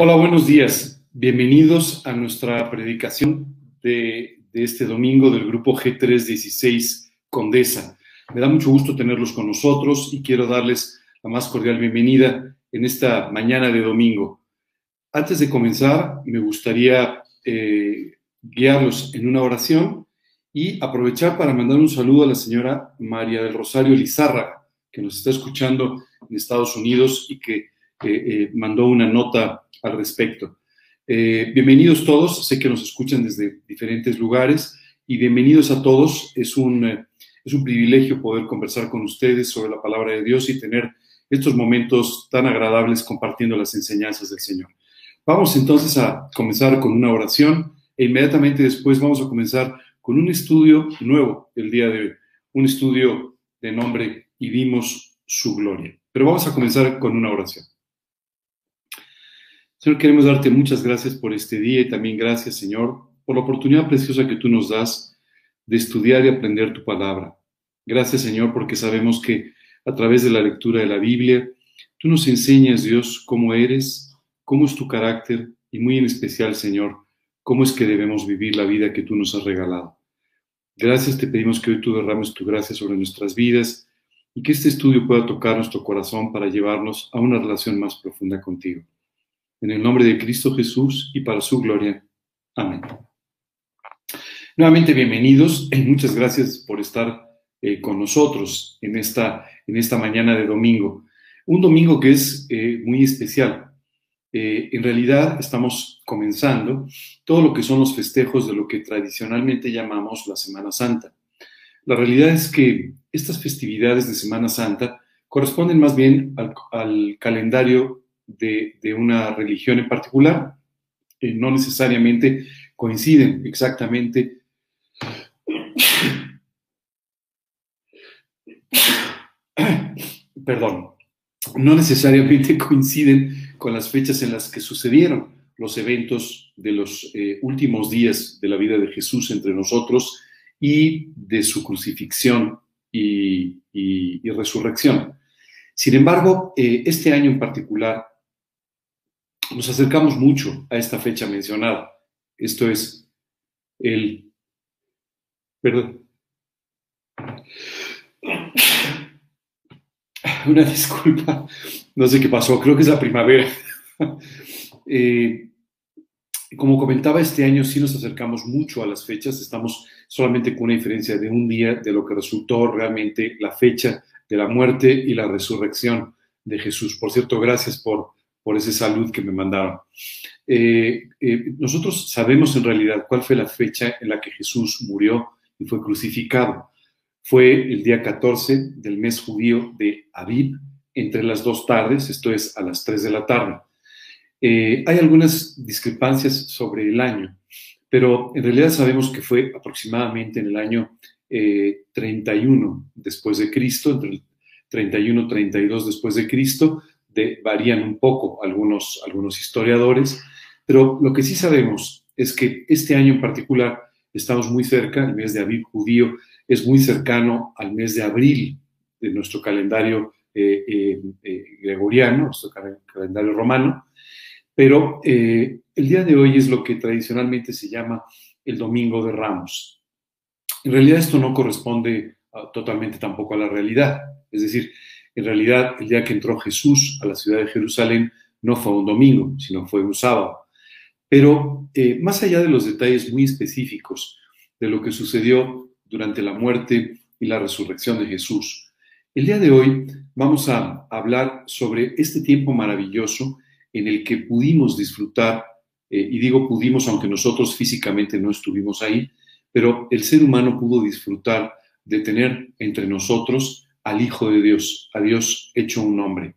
Hola, buenos días. Bienvenidos a nuestra predicación de, este domingo del grupo G316 Condesa. Me da mucho gusto tenerlos con nosotros y quiero darles la más cordial bienvenida en esta mañana de domingo. Antes de comenzar, me gustaría eh, guiarlos en una oración y aprovechar para mandar un saludo a la señora María del Rosario Lizárraga, que nos está escuchando en Estados Unidos y que eh, mandó una nota al respecto. Eh, bienvenidos todos, sé que nos escuchan desde diferentes lugares y bienvenidos a todos. Es un, eh, es un privilegio poder conversar con ustedes sobre la palabra de Dios y tener estos momentos tan agradables compartiendo las enseñanzas del Señor. Vamos entonces a comenzar con una oración e inmediatamente después vamos a comenzar con un estudio nuevo el día de hoy, un estudio de nombre y vimos su gloria. Pero vamos a comenzar con una oración. Señor, queremos darte muchas gracias por este día y también gracias, Señor, por la oportunidad preciosa que tú nos das de estudiar y aprender tu palabra. Gracias, Señor, porque sabemos que a través de la lectura de la Biblia, tú nos enseñas, Dios, cómo eres, cómo es tu carácter y muy en especial, Señor, cómo es que debemos vivir la vida que tú nos has regalado. Gracias, te pedimos que hoy tú derrames tu gracia sobre nuestras vidas y que este estudio pueda tocar nuestro corazón para llevarnos a una relación más profunda contigo. En el nombre de Cristo Jesús y para su gloria. Amén. Nuevamente bienvenidos y muchas gracias por estar eh, con nosotros en esta, en esta mañana de domingo. Un domingo que es eh, muy especial. Eh, en realidad estamos comenzando todo lo que son los festejos de lo que tradicionalmente llamamos la Semana Santa. La realidad es que estas festividades de Semana Santa corresponden más bien al, al calendario de, una religión en particular, no necesariamente coinciden exactamente. Perdón, no necesariamente coinciden con las fechas en las que sucedieron los eventos de los eh, últimos días de la vida de Jesús entre nosotros y de su crucifixión y, resurrección. Sin embargo, eh, este año en particular nos acercamos mucho a esta fecha mencionada. Esto es el... Perdón. Una disculpa, no sé qué pasó, creo que es la primavera. Eh, como comentaba, este año sí nos acercamos mucho a las fechas, estamos solamente con una diferencia de un día de lo que resultó realmente la fecha de la muerte y la resurrección de Jesús. Por cierto, gracias por por ese salud que me mandaron. Eh, eh, nosotros sabemos en realidad cuál fue la fecha en la que Jesús murió y fue crucificado. Fue el día 14 del mes judío de Aviv, entre las dos tardes, esto es a las 3 de la tarde. Eh, hay algunas discrepancias sobre el año, pero en realidad sabemos que fue aproximadamente en el año 31 después de Cristo, entre el 31 y 32 después de Cristo, varían un poco algunos, algunos historiadores, pero lo que sí sabemos es que este año en particular estamos muy cerca, el mes de abril judío es muy cercano al mes de abril de nuestro calendario eh, eh, eh, gregoriano, nuestro calendario romano, pero el día de hoy es lo que tradicionalmente se llama el Domingo de Ramos. En realidad esto no corresponde ah, totalmente tampoco a la realidad, es decir, en realidad, el día que entró Jesús a la ciudad de Jerusalén no fue un domingo, sino fue un sábado. Pero eh, más allá de los detalles muy específicos de lo que sucedió durante la muerte y la resurrección de Jesús, el día de hoy vamos a hablar sobre este tiempo maravilloso en el que pudimos disfrutar, eh, y digo pudimos aunque nosotros físicamente no estuvimos ahí, pero el ser humano pudo disfrutar de tener entre nosotros al Hijo de Dios, a Dios hecho un hombre.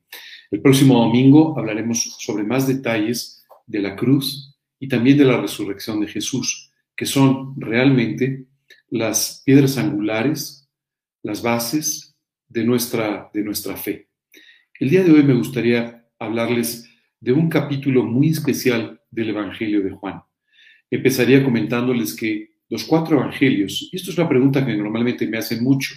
El próximo domingo hablaremos sobre más detalles de la cruz y también de la resurrección de Jesús, que son realmente las piedras angulares, las bases de nuestra, de nuestra fe. El día de hoy me gustaría hablarles de un capítulo muy especial del Evangelio de Juan. Empezaría comentándoles que los cuatro evangelios, y esto es una pregunta que normalmente me hacen mucho,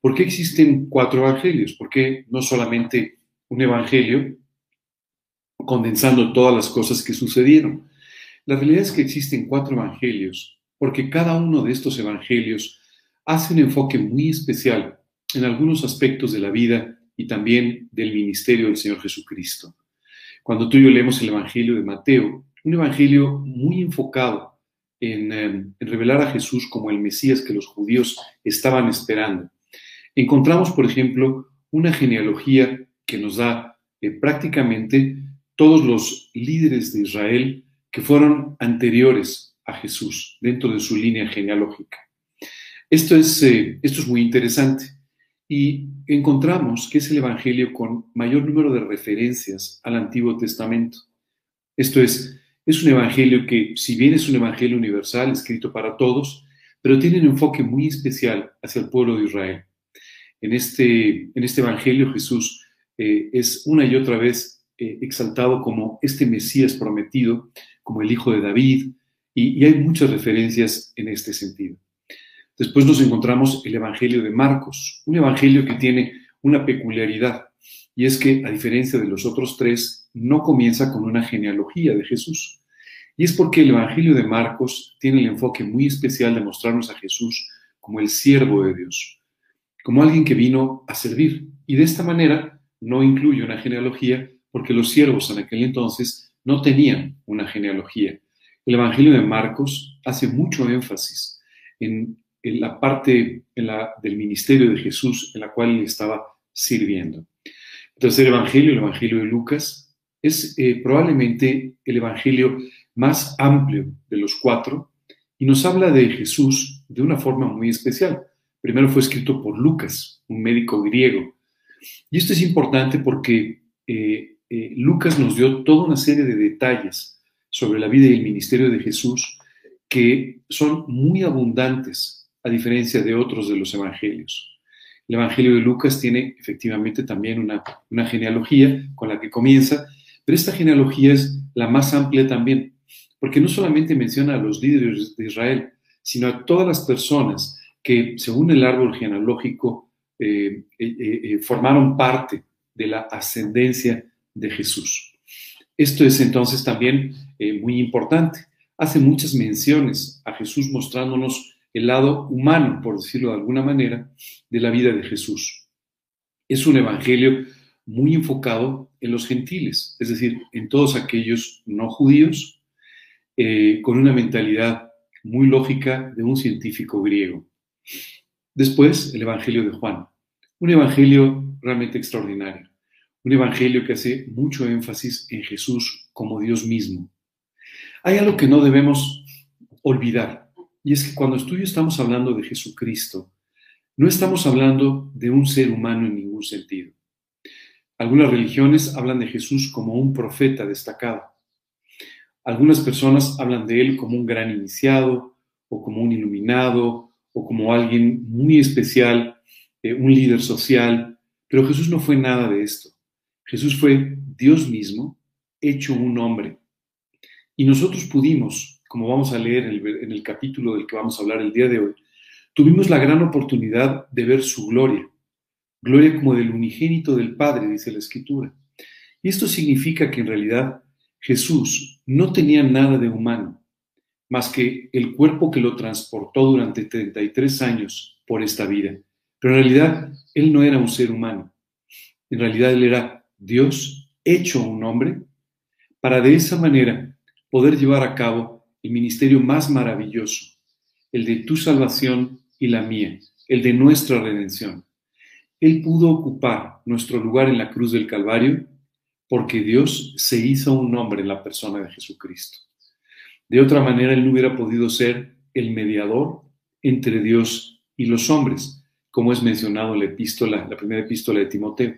¿Por qué existen cuatro evangelios? ¿Por qué no solamente un evangelio condensando todas las cosas que sucedieron. La realidad es que existen cuatro evangelios, porque cada uno de estos evangelios hace un enfoque muy especial en algunos aspectos de la vida y también del ministerio del Señor Jesucristo. Cuando tú y yo leemos el Evangelio de Mateo, un Evangelio muy enfocado en, em, revelar a Jesús como el Mesías que los judíos estaban esperando, encontramos, por ejemplo, una genealogía que nos da eh, prácticamente todos los líderes de Israel que fueron anteriores a Jesús dentro de su línea genealógica. Esto es, eh, esto es muy interesante y encontramos que es el Evangelio con mayor número de referencias al Antiguo Testamento. Esto es, es un Evangelio que, si bien es un Evangelio universal, escrito para todos, pero tiene un enfoque muy especial hacia el pueblo de Israel. En este, en este Evangelio Jesús eh, es una y otra vez eh, exaltado como este Mesías prometido, como el Hijo de David, y, y hay muchas referencias en este sentido. Después nos encontramos el Evangelio de Marcos, un Evangelio que tiene una peculiaridad, y es que, a diferencia de los otros tres, no comienza con una genealogía de Jesús. Y es porque el Evangelio de Marcos tiene el enfoque muy especial de mostrarnos a Jesús como el siervo de Dios, como alguien que vino a servir. Y de esta manera no incluye una genealogía porque los siervos en aquel entonces no tenían una genealogía. El Evangelio de Marcos hace mucho énfasis en en la parte del ministerio de Jesús en la cual él estaba sirviendo. El tercer evangelio, el evangelio de Lucas, es eh, probablemente el evangelio más amplio de los cuatro y nos habla de Jesús de una forma muy especial. Primero fue escrito por Lucas, un médico griego. Y esto es importante porque eh, eh, Lucas nos dio toda una serie de detalles sobre la vida y el ministerio de Jesús que son muy abundantes a diferencia de otros de los evangelios. El Evangelio de Lucas tiene efectivamente también una, una genealogía con la que comienza, pero esta genealogía es la más amplia también, porque no solamente menciona a los líderes de Israel, sino a todas las personas que, según el árbol genealógico, eh, eh, eh, formaron parte de la ascendencia de Jesús. Esto es entonces también muy importante. Hace muchas menciones a Jesús mostrándonos el lado humano, por decirlo de alguna manera, de la vida de Jesús. Es un evangelio muy enfocado en los gentiles, es decir, en todos aquellos no judíos, con una mentalidad muy lógica de un científico griego. Después, el Evangelio de Juan, un Evangelio realmente extraordinario, un Evangelio que hace mucho énfasis en Jesús como Dios mismo. Hay algo que no debemos olvidar y es que cuando tú estamos hablando de Jesucristo, no estamos hablando de un ser humano en ningún sentido. Algunas religiones hablan de Jesús como un profeta destacado. Algunas personas hablan de él como un gran iniciado o como un iluminado o como alguien muy especial, eh, un líder social. Pero Jesús no fue nada de esto. Jesús fue Dios mismo hecho un hombre. Y nosotros pudimos como vamos a leer en el, capítulo del que vamos a hablar el día de hoy, tuvimos la gran oportunidad de ver su gloria, gloria como del unigénito del Padre, dice la Escritura. Y esto significa que en realidad Jesús no tenía nada de humano, más que el cuerpo que lo transportó durante 33 años por esta vida. Pero en realidad él no era un ser humano. En realidad él era Dios hecho un hombre para de esa manera poder llevar a cabo el ministerio más maravilloso, el de tu salvación y la mía, el de nuestra redención. Él pudo ocupar nuestro lugar en la cruz del Calvario porque Dios se hizo un hombre en la persona de Jesucristo. De otra manera, Él no hubiera podido ser el mediador entre Dios y los hombres, como es mencionado en la primera epístola de Timoteo.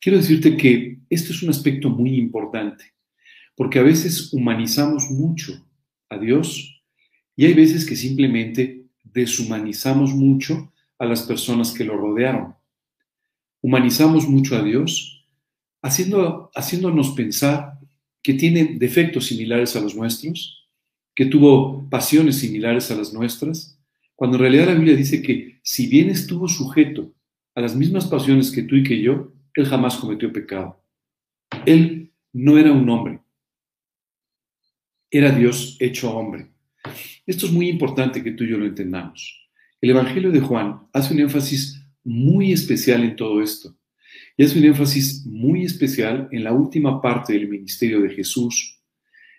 Quiero decirte que este es un aspecto muy importante, porque a veces humanizamos mucho a Dios y hay veces que simplemente deshumanizamos mucho a las personas que lo rodearon. Humanizamos mucho a Dios haciendo, haciéndonos pensar que tiene defectos similares a los nuestros, que tuvo pasiones similares a las nuestras, cuando en realidad la Biblia dice que si bien estuvo sujeto a las mismas pasiones que tú y que yo, Él jamás cometió pecado. Él no era un hombre, era Dios hecho hombre. Esto es muy importante que tú y yo lo entendamos. El Evangelio de Juan hace un énfasis muy especial en todo esto. Y hace un énfasis muy especial en la última parte del ministerio de Jesús,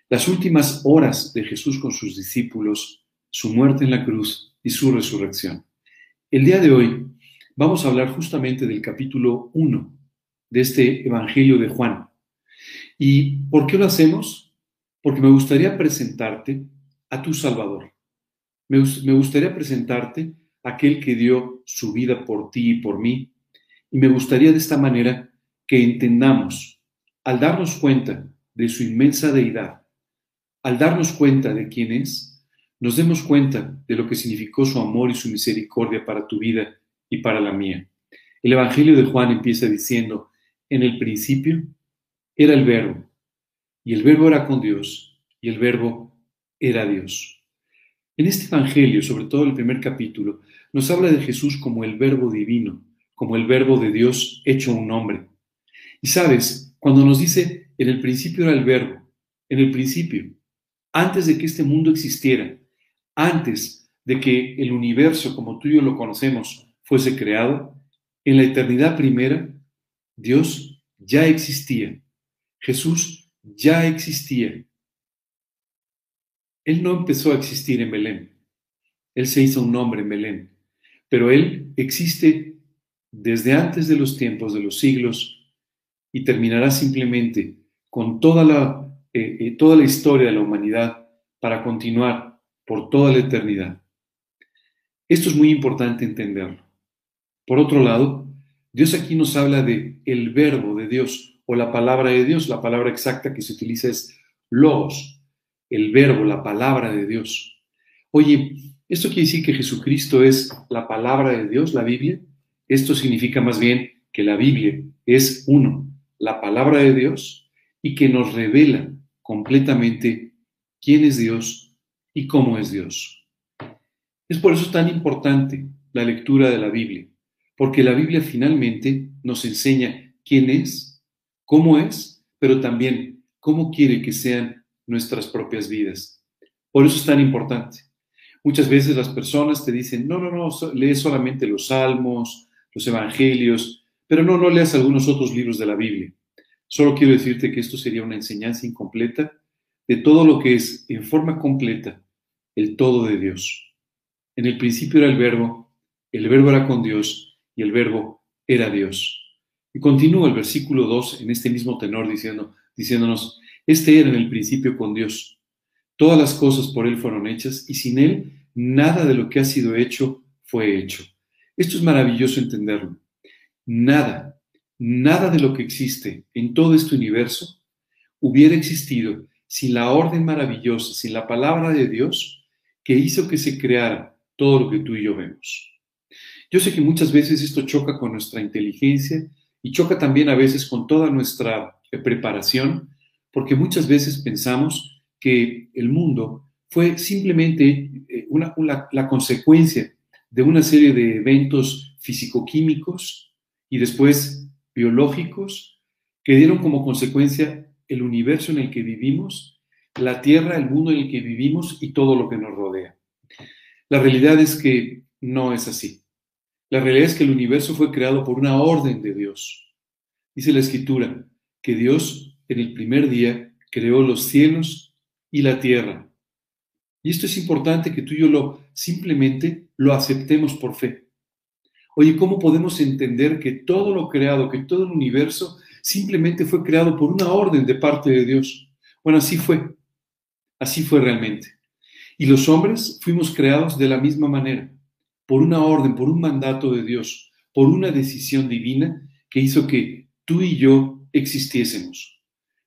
las últimas horas de Jesús con sus discípulos, su muerte en la cruz y su resurrección. El día de hoy vamos a hablar justamente del capítulo 1 de este Evangelio de Juan. ¿Y por qué lo hacemos? Porque me gustaría presentarte a tu Salvador. Me, gustaría presentarte a aquel que dio su vida por ti y por mí. Y me gustaría de esta manera que entendamos, al darnos cuenta de su inmensa deidad, al darnos cuenta de quién es, nos demos cuenta de lo que significó su amor y su misericordia para tu vida y para la mía. El Evangelio de Juan empieza diciendo, en el principio era el verbo, y el verbo era con Dios, y el verbo era Dios. En este Evangelio, sobre todo el primer capítulo, nos habla de Jesús como el verbo divino, como el verbo de Dios hecho un hombre. Y sabes, cuando nos dice, en el principio era el verbo, en el principio, antes de que este mundo existiera, antes de que el universo como tú y yo lo conocemos fuese creado, en la eternidad primera, Dios ya existía. Jesús ya existía. Él no empezó a existir en Belén. Él se hizo un hombre en Belén. Pero Él existe desde antes de los tiempos, de los siglos, y terminará simplemente con toda la, eh, eh, toda la historia de la humanidad para continuar por toda la eternidad. Esto es muy importante entenderlo. Por otro lado, Dios aquí nos habla de el verbo de Dios o la palabra de Dios. La palabra exacta que se utiliza es logos, el verbo, la palabra de Dios. Oye, ¿esto quiere decir que Jesucristo es la palabra de Dios, la Biblia? Esto significa más bien que la Biblia es uno, la palabra de Dios, y que nos revela completamente quién es Dios y cómo es Dios. Es por eso tan importante la lectura de la Biblia, porque la Biblia finalmente nos enseña quién es, cómo es, pero también cómo quiere que sean nuestras propias vidas. Por eso es tan importante. Muchas veces las personas te dicen, no, no, no, lees solamente los salmos, los evangelios, pero no, no leas algunos otros libros de la Biblia. Solo quiero decirte que esto sería una enseñanza incompleta de todo lo que es en forma completa el todo de Dios. En el principio era el verbo, el verbo era con Dios y el verbo era Dios. Y continúa el versículo 2 en este mismo tenor diciendo, diciéndonos, este era en el principio con Dios. Todas las cosas por Él fueron hechas y sin Él nada de lo que ha sido hecho fue hecho. Esto es maravilloso entenderlo. Nada, nada de lo que existe en todo este universo hubiera existido sin la orden maravillosa, sin la palabra de Dios que hizo que se creara todo lo que tú y yo vemos. Yo sé que muchas veces esto choca con nuestra inteligencia y choca también a veces con toda nuestra preparación porque muchas veces pensamos que el mundo fue simplemente eh, una, la consecuencia de una serie de eventos físico-químicos y después biológicos que dieron como consecuencia el universo en el que vivimos, la Tierra, el mundo en el que vivimos y todo lo que nos rodea. La realidad es que no es así. La realidad es que el universo fue creado por una orden de Dios. Dice la Escritura que Dios en el primer día creó los cielos y la tierra. Y esto es importante que tú y yo lo simplemente lo aceptemos por fe. Oye, ¿cómo podemos entender que todo lo creado, que todo el universo simplemente fue creado por una orden de parte de Dios? Bueno, así fue. Así fue realmente. Y los hombres fuimos creados de la misma manera, por una orden, por un mandato de Dios, por una decisión divina que hizo que tú y yo existiésemos.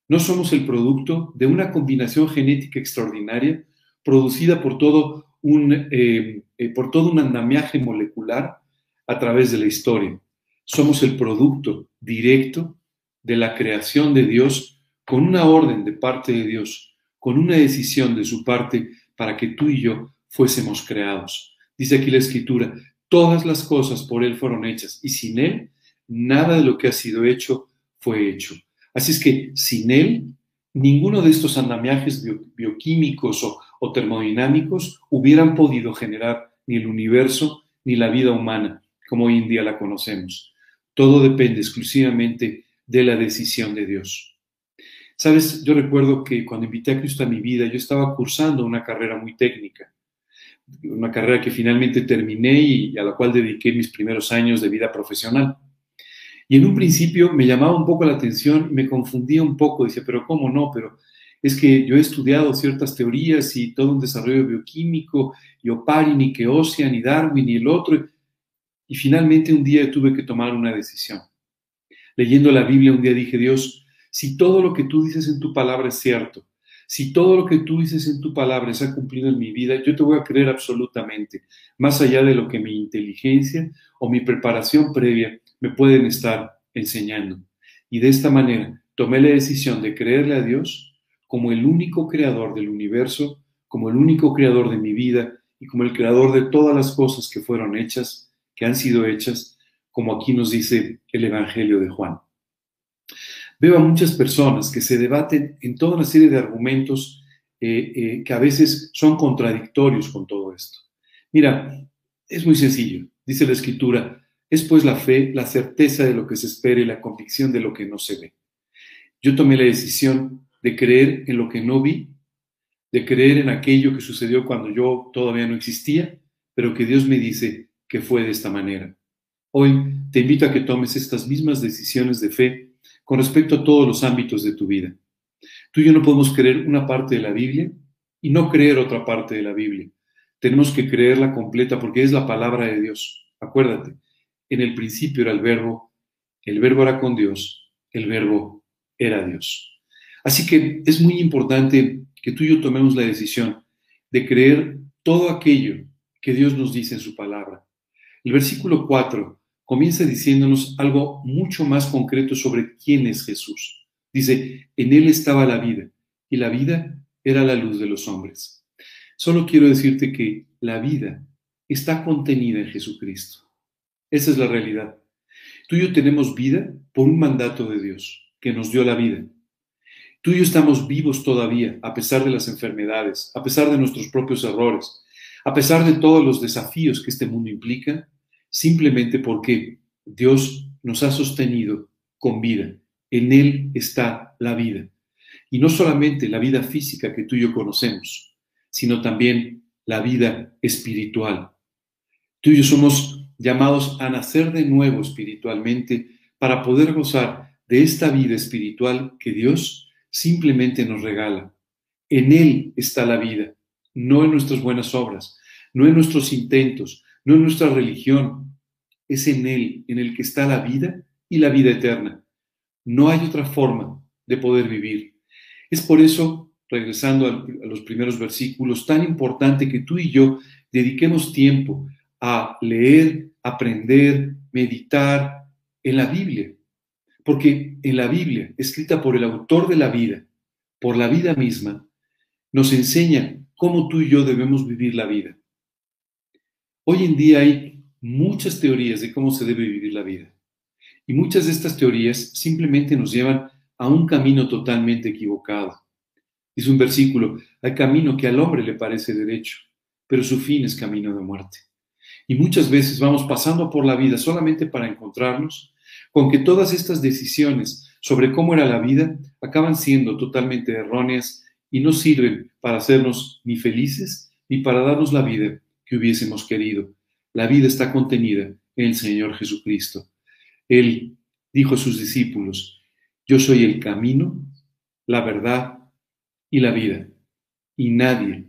No somos el producto de una combinación genética extraordinaria producida por todo un, eh, eh, por todo un andamiaje molecular a través de la historia. Somos el producto directo de la creación de Dios con una orden de parte de Dios, con una decisión de su parte para que tú y yo fuésemos creados. Dice aquí la escritura, todas las cosas por Él fueron hechas y sin Él nada de lo que ha sido hecho fue hecho. Así es que sin Él, ninguno de estos andamiajes bioquímicos o, o termodinámicos hubieran podido generar ni el universo ni la vida humana como hoy en día la conocemos. Todo depende exclusivamente de la decisión de Dios. Sabes, yo recuerdo que cuando invité a Cristo a mi vida, yo estaba cursando una carrera muy técnica, una carrera que finalmente terminé y a la cual dediqué mis primeros años de vida profesional. Y en un principio me llamaba un poco la atención me confundía un poco, decía, pero ¿cómo no? Pero es que yo he estudiado ciertas teorías y todo un desarrollo bioquímico, y Oparin, y Keosian, y Darwin, y el otro. Y finalmente un día tuve que tomar una decisión. Leyendo la Biblia un día dije, Dios, si todo lo que tú dices en tu palabra es cierto, si todo lo que tú dices en tu palabra se ha cumplido en mi vida, yo te voy a creer absolutamente, más allá de lo que mi inteligencia o mi preparación previa me pueden estar enseñando. Y de esta manera tomé la decisión de creerle a Dios como el único creador del universo, como el único creador de mi vida y como el creador de todas las cosas que fueron hechas, que han sido hechas, como aquí nos dice el Evangelio de Juan. Veo a muchas personas que se debaten en toda una serie de argumentos eh, eh, que a veces son contradictorios con todo esto. Mira, es muy sencillo. Dice la Escritura, es pues la fe, la certeza de lo que se espera y la convicción de lo que no se ve. Yo tomé la decisión de creer en lo que no vi, de creer en aquello que sucedió cuando yo todavía no existía, pero que Dios me dice que fue de esta manera. Hoy te invito a que tomes estas mismas decisiones de fe con respecto a todos los ámbitos de tu vida. Tú y yo no podemos creer una parte de la Biblia y no creer otra parte de la Biblia. Tenemos que creerla completa porque es la palabra de Dios. Acuérdate, en el principio era el verbo, el verbo era con Dios, el verbo era Dios. Así que es muy importante que tú y yo tomemos la decisión de creer todo aquello que Dios nos dice en su palabra. El versículo 4 comienza diciéndonos algo mucho más concreto sobre quién es Jesús. Dice, en Él estaba la vida y la vida era la luz de los hombres. Solo quiero decirte que la vida está contenida en Jesucristo. Esa es la realidad. Tú y yo tenemos vida por un mandato de Dios, que nos dio la vida. Tú y yo estamos vivos todavía, a pesar de las enfermedades, a pesar de nuestros propios errores, a pesar de todos los desafíos que este mundo implica, simplemente porque Dios nos ha sostenido con vida. En Él está la vida. Y no solamente la vida física que tú y yo conocemos, sino también la vida espiritual. Tú y yo somos llamados a nacer de nuevo espiritualmente para poder gozar de esta vida espiritual que Dios simplemente nos regala. En Él está la vida, no en nuestras buenas obras, no en nuestros intentos, no en nuestra religión, es en Él, en el que está la vida y la vida eterna. No hay otra forma de poder vivir. Es por eso, regresando a los primeros versículos, tan importante que tú y yo dediquemos tiempo a leer, aprender, meditar en la Biblia. Porque en la Biblia, escrita por el autor de la vida, por la vida misma, nos enseña cómo tú y yo debemos vivir la vida. Hoy en día hay muchas teorías de cómo se debe vivir la vida. Y muchas de estas teorías simplemente nos llevan a un camino totalmente equivocado. Dice un versículo, hay camino que al hombre le parece derecho, pero su fin es camino de muerte. Y muchas veces vamos pasando por la vida solamente para encontrarnos con que todas estas decisiones sobre cómo era la vida acaban siendo totalmente erróneas y no sirven para hacernos ni felices ni para darnos la vida que hubiésemos querido. La vida está contenida en el Señor Jesucristo. Él dijo a sus discípulos, yo soy el camino, la verdad y la vida, y nadie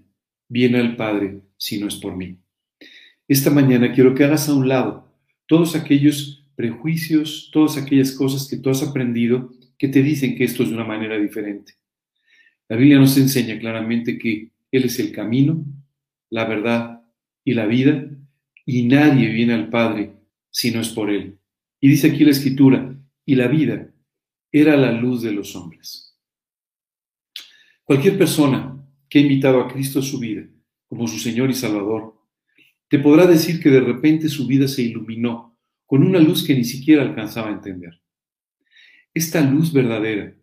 viene al Padre si no es por mí. Esta mañana quiero que hagas a un lado todos aquellos prejuicios, todas aquellas cosas que tú has aprendido que te dicen que esto es de una manera diferente. La Biblia nos enseña claramente que Él es el camino, la verdad y la vida, y nadie viene al Padre si no es por Él. Y dice aquí la Escritura, y la vida era la luz de los hombres. Cualquier persona que ha invitado a Cristo a su vida como su Señor y Salvador, te podrá decir que de repente su vida se iluminó con una luz que ni siquiera alcanzaba a entender. esta luz verdadera,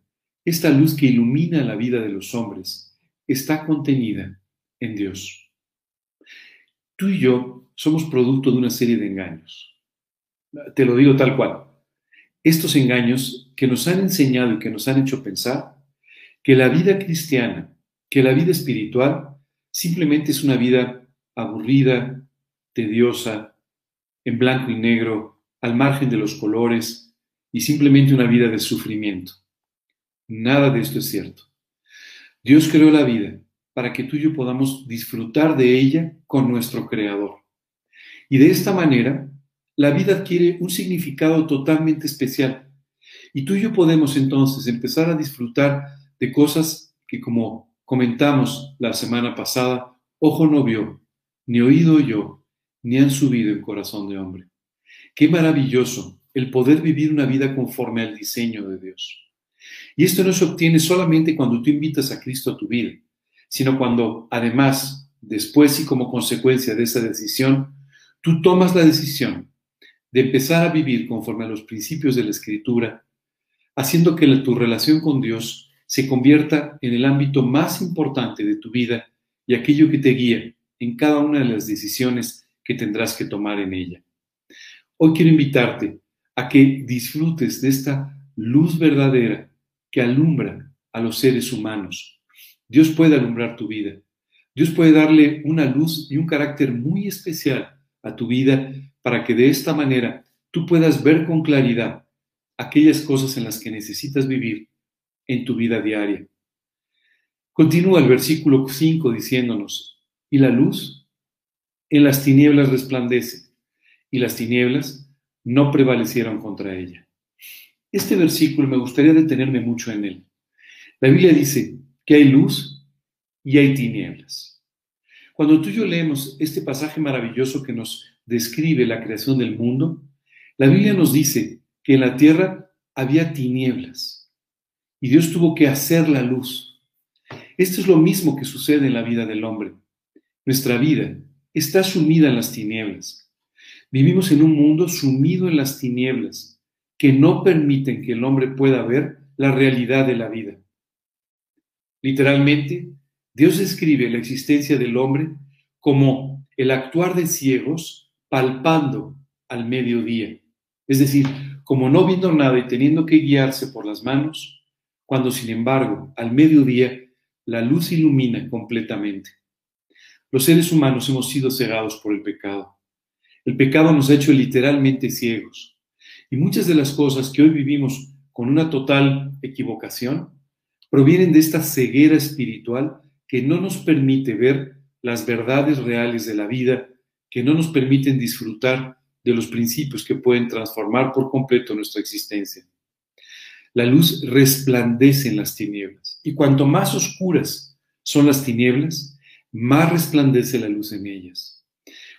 esta luz que ilumina la vida de los hombres, está contenida en Dios. Tú y yo somos producto de una serie de engaños. Te lo digo tal cual. Estos engaños que nos han enseñado y que nos han hecho pensar que la vida cristiana, que la vida espiritual, simplemente es una vida aburrida, tediosa, en blanco y negro, al margen de los colores, y simplemente una vida de sufrimiento. Nada de esto es cierto. Dios creó la vida para que tú y yo podamos disfrutar de ella con nuestro Creador. Y de esta manera, la vida adquiere un significado totalmente especial. Y tú y yo podemos entonces empezar a disfrutar de cosas que, como comentamos la semana pasada, ojo no vio, ni oído yo, ni han subido en corazón de hombre. Qué maravilloso el poder vivir una vida conforme al diseño de Dios. Y esto no se obtiene solamente cuando tú invitas a Cristo a tu vida, sino cuando además, después y como consecuencia de esa decisión, tú tomas la decisión de empezar a vivir conforme a los principios de la Escritura, haciendo que tu relación con Dios se convierta en el ámbito más importante de tu vida y aquello que te guía en cada una de las decisiones que tendrás que tomar en ella. Hoy quiero invitarte a que disfrutes de esta luz verdadera que alumbra a los seres humanos Dios puede alumbrar tu vida. Dios puede darle una luz y un carácter muy especial a tu vida para que de esta manera tú puedas ver con claridad aquellas cosas en las que necesitas vivir en tu vida diaria. Continúa el versículo 5 diciéndonos, y la luz en las tinieblas resplandece, y las tinieblas no prevalecieron contra ella. Este versículo me gustaría detenerme mucho en él. La Biblia dice, que hay luz y hay tinieblas. Cuando tú y yo leemos este pasaje maravilloso que nos describe la creación del mundo, la Biblia nos dice que en la tierra había tinieblas y Dios tuvo que hacer la luz. Esto es lo mismo que sucede en la vida del hombre. Nuestra vida está sumida en las tinieblas. Vivimos en un mundo sumido en las tinieblas que no permiten que el hombre pueda ver la realidad de la vida. Literalmente, Dios describe la existencia del hombre como el actuar de ciegos palpando al mediodía. Es decir, como no viendo nada y teniendo que guiarse por las manos, cuando sin embargo al mediodía la luz ilumina completamente. Los seres humanos hemos sido cegados por el pecado. El pecado nos ha hecho literalmente ciegos. Y muchas de las cosas que hoy vivimos con una total equivocación provienen de esta ceguera espiritual que no nos permite ver las verdades reales de la vida, que no nos permiten disfrutar de los principios que pueden transformar por completo nuestra existencia. La luz resplandece en las tinieblas y cuanto más oscuras son las tinieblas, más resplandece la luz en ellas.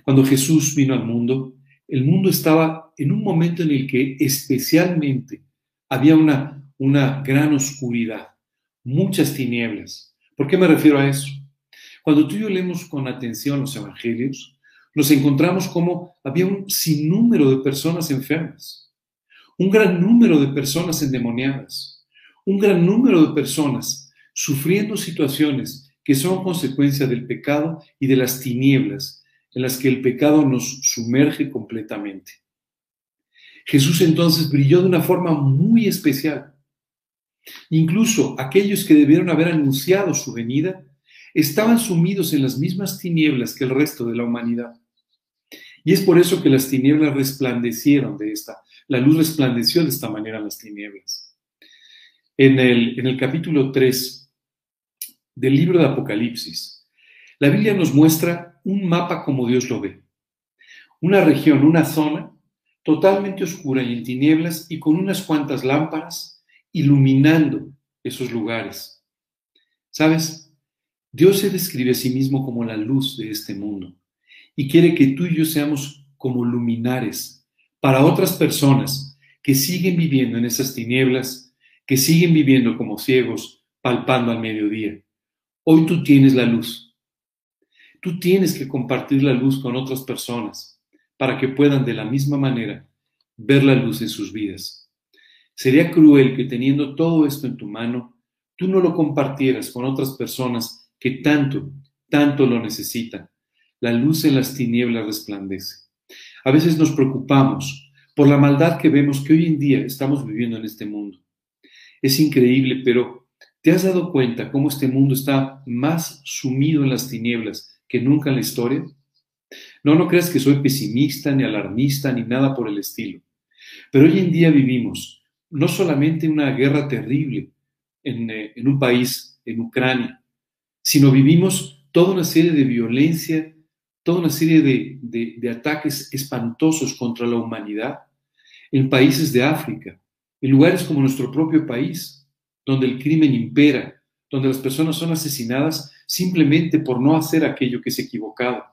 Cuando Jesús vino al mundo, el mundo estaba en un momento en el que especialmente había una, una gran oscuridad muchas tinieblas. ¿Por qué me refiero a eso? Cuando tú y yo leemos con atención los evangelios, nos encontramos como había un sinnúmero de personas enfermas, un gran número de personas endemoniadas, un gran número de personas sufriendo situaciones que son consecuencia del pecado y de las tinieblas en las que el pecado nos sumerge completamente. Jesús entonces brilló de una forma muy especial Incluso aquellos que debieron haber anunciado su venida estaban sumidos en las mismas tinieblas que el resto de la humanidad. Y es por eso que las tinieblas resplandecieron de esta, la luz resplandeció de esta manera las tinieblas. En el, en el capítulo 3 del libro de Apocalipsis, la Biblia nos muestra un mapa como Dios lo ve. Una región, una zona totalmente oscura y en tinieblas y con unas cuantas lámparas iluminando esos lugares. ¿Sabes? Dios se describe a sí mismo como la luz de este mundo y quiere que tú y yo seamos como luminares para otras personas que siguen viviendo en esas tinieblas, que siguen viviendo como ciegos, palpando al mediodía. Hoy tú tienes la luz. Tú tienes que compartir la luz con otras personas para que puedan de la misma manera ver la luz en sus vidas. Sería cruel que teniendo todo esto en tu mano, tú no lo compartieras con otras personas que tanto, tanto lo necesitan. La luz en las tinieblas resplandece. A veces nos preocupamos por la maldad que vemos que hoy en día estamos viviendo en este mundo. Es increíble, pero ¿te has dado cuenta cómo este mundo está más sumido en las tinieblas que nunca en la historia? No, no creas que soy pesimista, ni alarmista, ni nada por el estilo. Pero hoy en día vivimos no solamente una guerra terrible en, eh, un país, en Ucrania, sino vivimos toda una serie de violencia, toda una serie de, ataques espantosos contra la humanidad en países de África, en lugares como nuestro propio país, donde el crimen impera, donde las personas son asesinadas simplemente por no hacer aquello que es equivocado,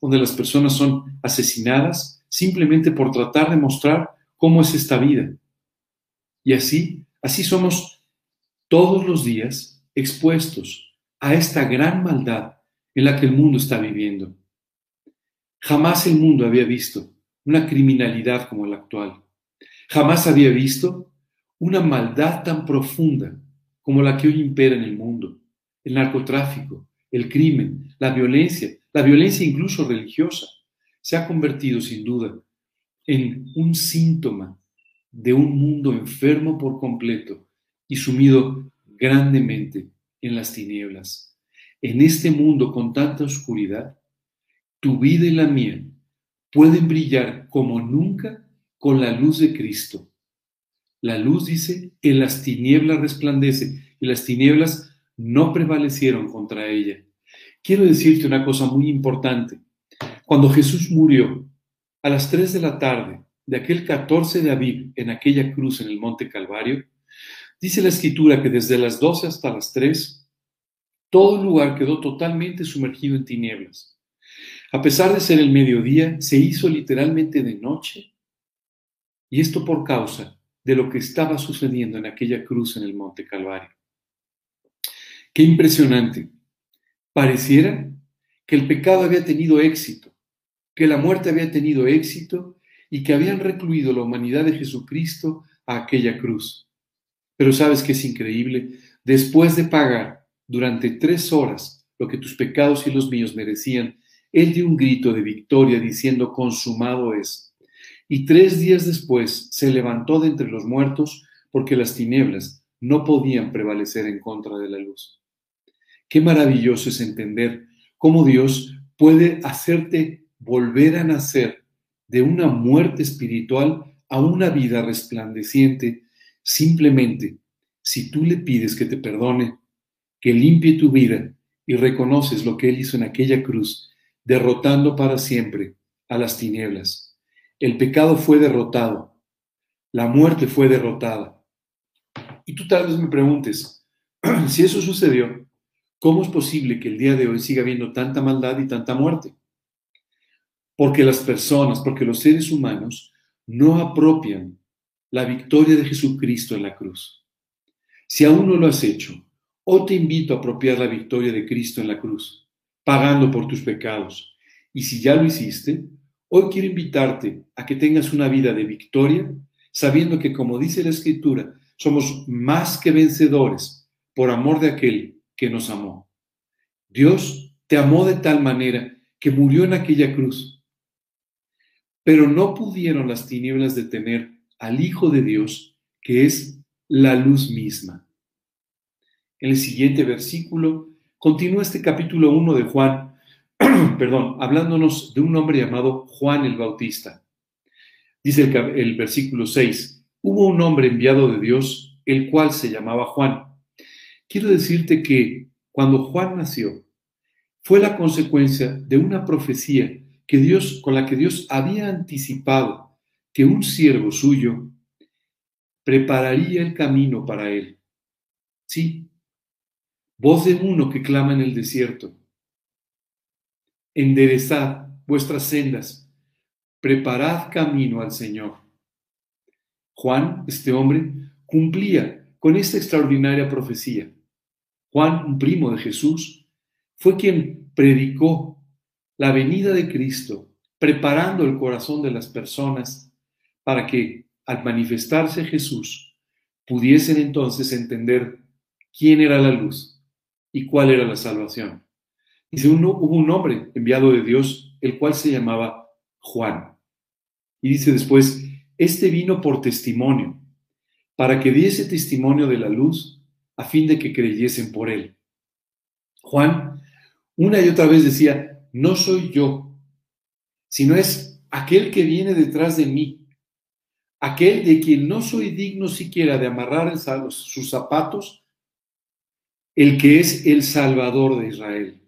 donde las personas son asesinadas simplemente por tratar de mostrar cómo es esta vida. Y así, así somos todos los días expuestos a esta gran maldad en la que el mundo está viviendo. Jamás el mundo había visto una criminalidad como la actual. Jamás había visto una maldad tan profunda como la que hoy impera en el mundo. El narcotráfico, el crimen, la violencia, la violencia incluso religiosa, se ha convertido sin duda en un síntoma de un mundo enfermo por completo y sumido grandemente en las tinieblas. En este mundo con tanta oscuridad, tu vida y la mía pueden brillar como nunca con la luz de Cristo. La luz dice, en las tinieblas resplandece y las tinieblas no prevalecieron contra ella. Quiero decirte una cosa muy importante. Cuando Jesús murió a las 3 de la tarde de aquel 14 de Aviv en aquella cruz en el Monte Calvario, dice la escritura que desde las 12 hasta las 3, todo el lugar quedó totalmente sumergido en tinieblas. A pesar de ser el mediodía, se hizo literalmente de noche. Y esto por causa de lo que estaba sucediendo en aquella cruz en el Monte Calvario. Qué impresionante. Pareciera que el pecado había tenido éxito, que la muerte había tenido éxito y que habían recluido la humanidad de Jesucristo a aquella cruz. Pero sabes que es increíble, después de pagar durante tres horas lo que tus pecados y los míos merecían, Él dio un grito de victoria diciendo, consumado es. Y tres días después se levantó de entre los muertos porque las tinieblas no podían prevalecer en contra de la luz. Qué maravilloso es entender cómo Dios puede hacerte volver a nacer de una muerte espiritual a una vida resplandeciente simplemente si tú le pides que te perdone, que limpie tu vida y reconoces lo que Él hizo en aquella cruz, derrotando para siempre a las tinieblas. El pecado fue derrotado, la muerte fue derrotada. Y tú tal vez me preguntes, si eso sucedió, ¿cómo es posible que el día de hoy siga habiendo tanta maldad y tanta muerte? Porque las personas, porque los seres humanos no apropian la victoria de Jesucristo en la cruz. Si aún no lo has hecho, hoy te invito a apropiar la victoria de Cristo en la cruz, pagando por tus pecados. Y si ya lo hiciste, hoy quiero invitarte a que tengas una vida de victoria, sabiendo que, como dice la Escritura, somos más que vencedores por amor de aquel que nos amó. Dios te amó de tal manera que murió en aquella cruz pero no pudieron las tinieblas detener al Hijo de Dios, que es la luz misma. En el siguiente versículo continúa este capítulo 1 de Juan, perdón, hablándonos de un hombre llamado Juan el Bautista. Dice el, el versículo 6, hubo un hombre enviado de Dios, el cual se llamaba Juan. Quiero decirte que cuando Juan nació, fue la consecuencia de una profecía que Dios, con la que Dios había anticipado que un siervo suyo prepararía el camino para él. Sí, voz de uno que clama en el desierto. Enderezad vuestras sendas, preparad camino al Señor. Juan, este hombre, cumplía con esta extraordinaria profecía. Juan, un primo de Jesús, fue quien predicó la venida de Cristo, preparando el corazón de las personas para que al manifestarse Jesús pudiesen entonces entender quién era la luz y cuál era la salvación. Dice, hubo un hombre enviado de Dios, el cual se llamaba Juan. Y dice después, este vino por testimonio, para que diese testimonio de la luz, a fin de que creyesen por él. Juan una y otra vez decía, no soy yo, sino es aquel que viene detrás de mí, aquel de quien no soy digno siquiera de amarrar sus zapatos, el que es el Salvador de Israel.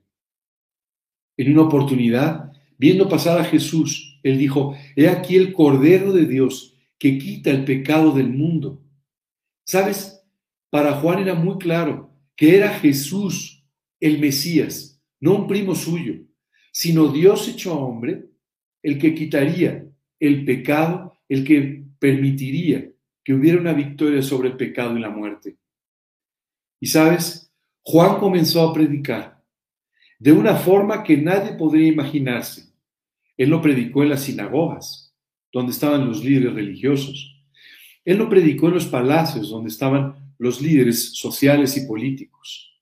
En una oportunidad, viendo pasar a Jesús, él dijo, he aquí el Cordero de Dios que quita el pecado del mundo. ¿Sabes? Para Juan era muy claro que era Jesús el Mesías, no un primo suyo, sino Dios hecho hombre, el que quitaría el pecado, el que permitiría que hubiera una victoria sobre el pecado y la muerte. Y sabes, Juan comenzó a predicar de una forma que nadie podría imaginarse. Él no predicó en las sinagogas, donde estaban los líderes religiosos. Él no predicó en los palacios, donde estaban los líderes sociales y políticos.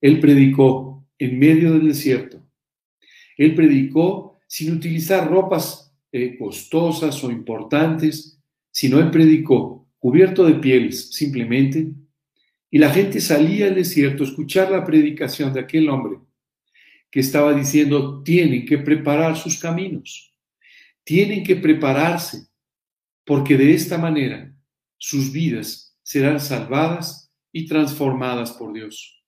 Él predicó en medio del desierto. Él predicó sin utilizar ropas eh, costosas o importantes, sino él predicó cubierto de pieles simplemente, y la gente salía al desierto a escuchar la predicación de aquel hombre que estaba diciendo, tienen que preparar sus caminos, tienen que prepararse, porque de esta manera sus vidas serán salvadas y transformadas por Dios.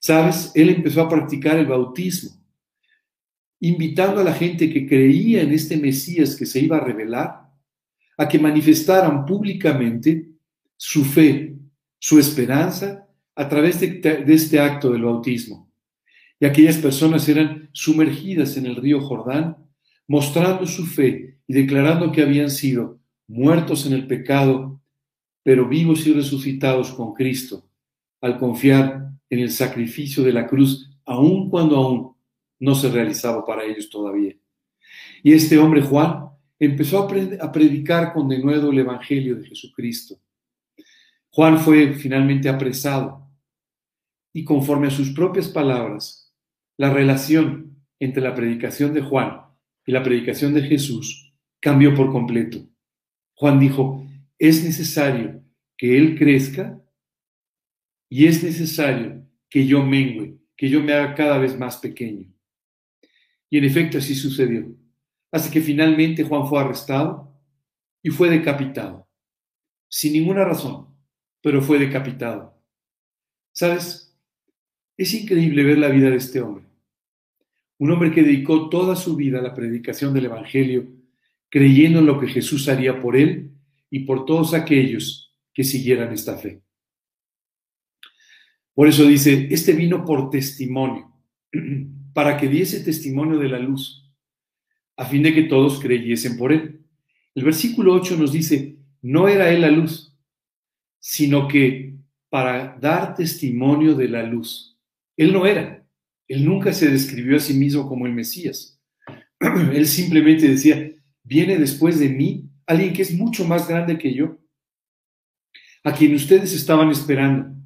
¿Sabes? Él empezó a practicar el bautismo, invitando a la gente que creía en este Mesías que se iba a revelar, a que manifestaran públicamente su fe, su esperanza, a través de, este acto del bautismo. Y aquellas personas eran sumergidas en el río Jordán, mostrando su fe y declarando que habían sido muertos en el pecado, pero vivos y resucitados con Cristo, al confiar en el sacrificio de la cruz, aun cuando aún no se realizaba para ellos todavía. Y este hombre Juan empezó a predicar con denuedo el Evangelio de Jesucristo. Juan fue finalmente apresado y conforme a sus propias palabras, la relación entre la predicación de Juan y la predicación de Jesús cambió por completo. Juan dijo, es necesario que Él crezca y es necesario que yo mengüe, que yo me haga cada vez más pequeño. Y en efecto así sucedió. Así que finalmente Juan fue arrestado y fue decapitado, sin ninguna razón, pero fue decapitado. ¿Sabes? Es increíble ver la vida de este hombre. Un hombre que dedicó toda su vida a la predicación del Evangelio, creyendo en lo que Jesús haría por él y por todos aquellos que siguieran esta fe. Por eso dice, este vino por testimonio, para que diese testimonio de la luz, a fin de que todos creyesen por él. El versículo 8 nos dice, no era él la luz, sino que para dar testimonio de la luz. Él no era, él nunca se describió a sí mismo como el Mesías. él simplemente decía, viene después de mí alguien que es mucho más grande que yo, a quien ustedes estaban esperando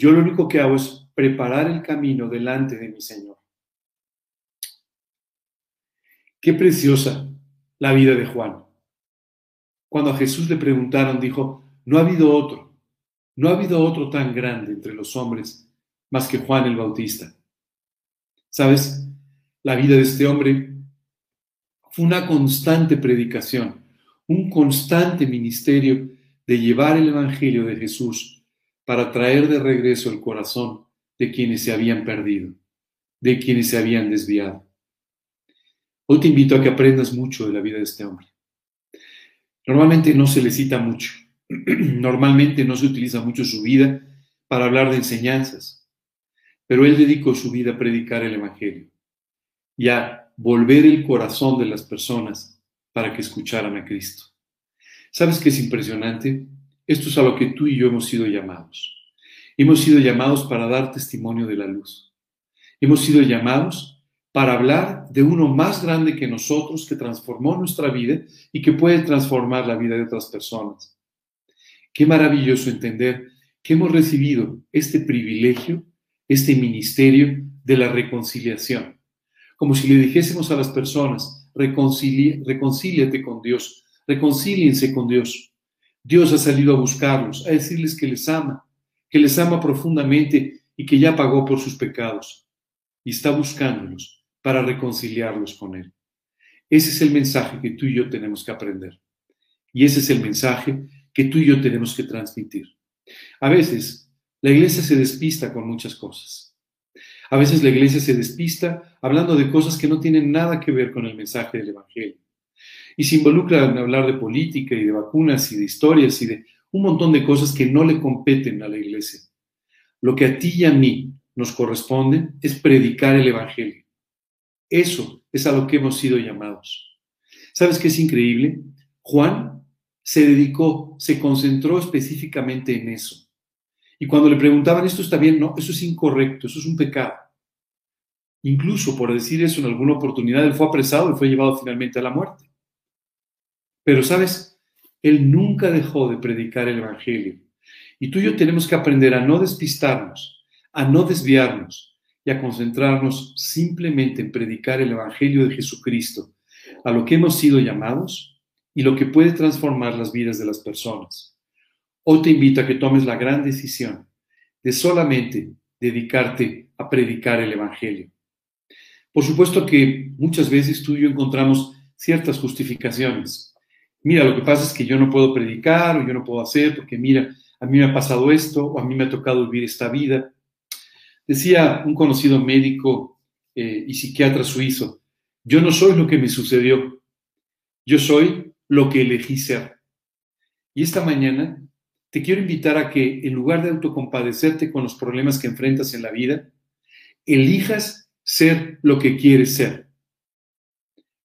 yo lo único que hago es preparar el camino delante de mi Señor. Qué preciosa la vida de Juan. Cuando a Jesús le preguntaron, dijo, no ha habido otro, no ha habido otro tan grande entre los hombres más que Juan el Bautista. ¿Sabes? La vida de este hombre fue una constante predicación, un constante ministerio de llevar el Evangelio de Jesús para traer de regreso el corazón de quienes se habían perdido, de quienes se habían desviado. Hoy te invito a que aprendas mucho de la vida de este hombre. Normalmente no se le cita mucho, normalmente no se utiliza mucho su vida para hablar de enseñanzas, pero él dedicó su vida a predicar el Evangelio y a volver el corazón de las personas para que escucharan a Cristo. ¿Sabes qué es impresionante? Esto es a lo que tú y yo hemos sido llamados. Hemos sido llamados para dar testimonio de la luz. Hemos sido llamados para hablar de uno más grande que nosotros, que transformó nuestra vida y que puede transformar la vida de otras personas. Qué maravilloso entender que hemos recibido este privilegio, este ministerio de la reconciliación. Como si le dijésemos a las personas, reconcíliate con Dios, reconcíliense con Dios. Dios ha salido a buscarlos, a decirles que les ama, que les ama profundamente y que ya pagó por sus pecados. Y está buscándolos para reconciliarlos con Él. Ese es el mensaje que tú y yo tenemos que aprender. Y ese es el mensaje que tú y yo tenemos que transmitir. A veces la iglesia se despista con muchas cosas. A veces la iglesia se despista hablando de cosas que no tienen nada que ver con el mensaje del Evangelio. Y se involucra en hablar de política y de vacunas y de historias y de un montón de cosas que no le competen a la iglesia. Lo que a ti y a mí nos corresponde es predicar el Evangelio. Eso es a lo que hemos sido llamados. ¿Sabes qué es increíble? Juan se dedicó, se concentró específicamente en eso. Y cuando le preguntaban, esto está bien, no, eso es incorrecto, eso es un pecado. Incluso por decir eso en alguna oportunidad, él fue apresado y fue llevado finalmente a la muerte. Pero, ¿sabes? Él nunca dejó de predicar el Evangelio. Y tú y yo tenemos que aprender a no despistarnos, a no desviarnos y a concentrarnos simplemente en predicar el Evangelio de Jesucristo, a lo que hemos sido llamados y lo que puede transformar las vidas de las personas. Hoy te invito a que tomes la gran decisión de solamente dedicarte a predicar el Evangelio. Por supuesto que muchas veces tú y yo encontramos ciertas justificaciones. Mira, lo que pasa es que yo no puedo predicar o yo no puedo hacer porque mira, a mí me ha pasado esto o a mí me ha tocado vivir esta vida. Decía un conocido médico eh, y psiquiatra suizo, yo no soy lo que me sucedió, yo soy lo que elegí ser. Y esta mañana te quiero invitar a que en lugar de autocompadecerte con los problemas que enfrentas en la vida, elijas ser lo que quieres ser.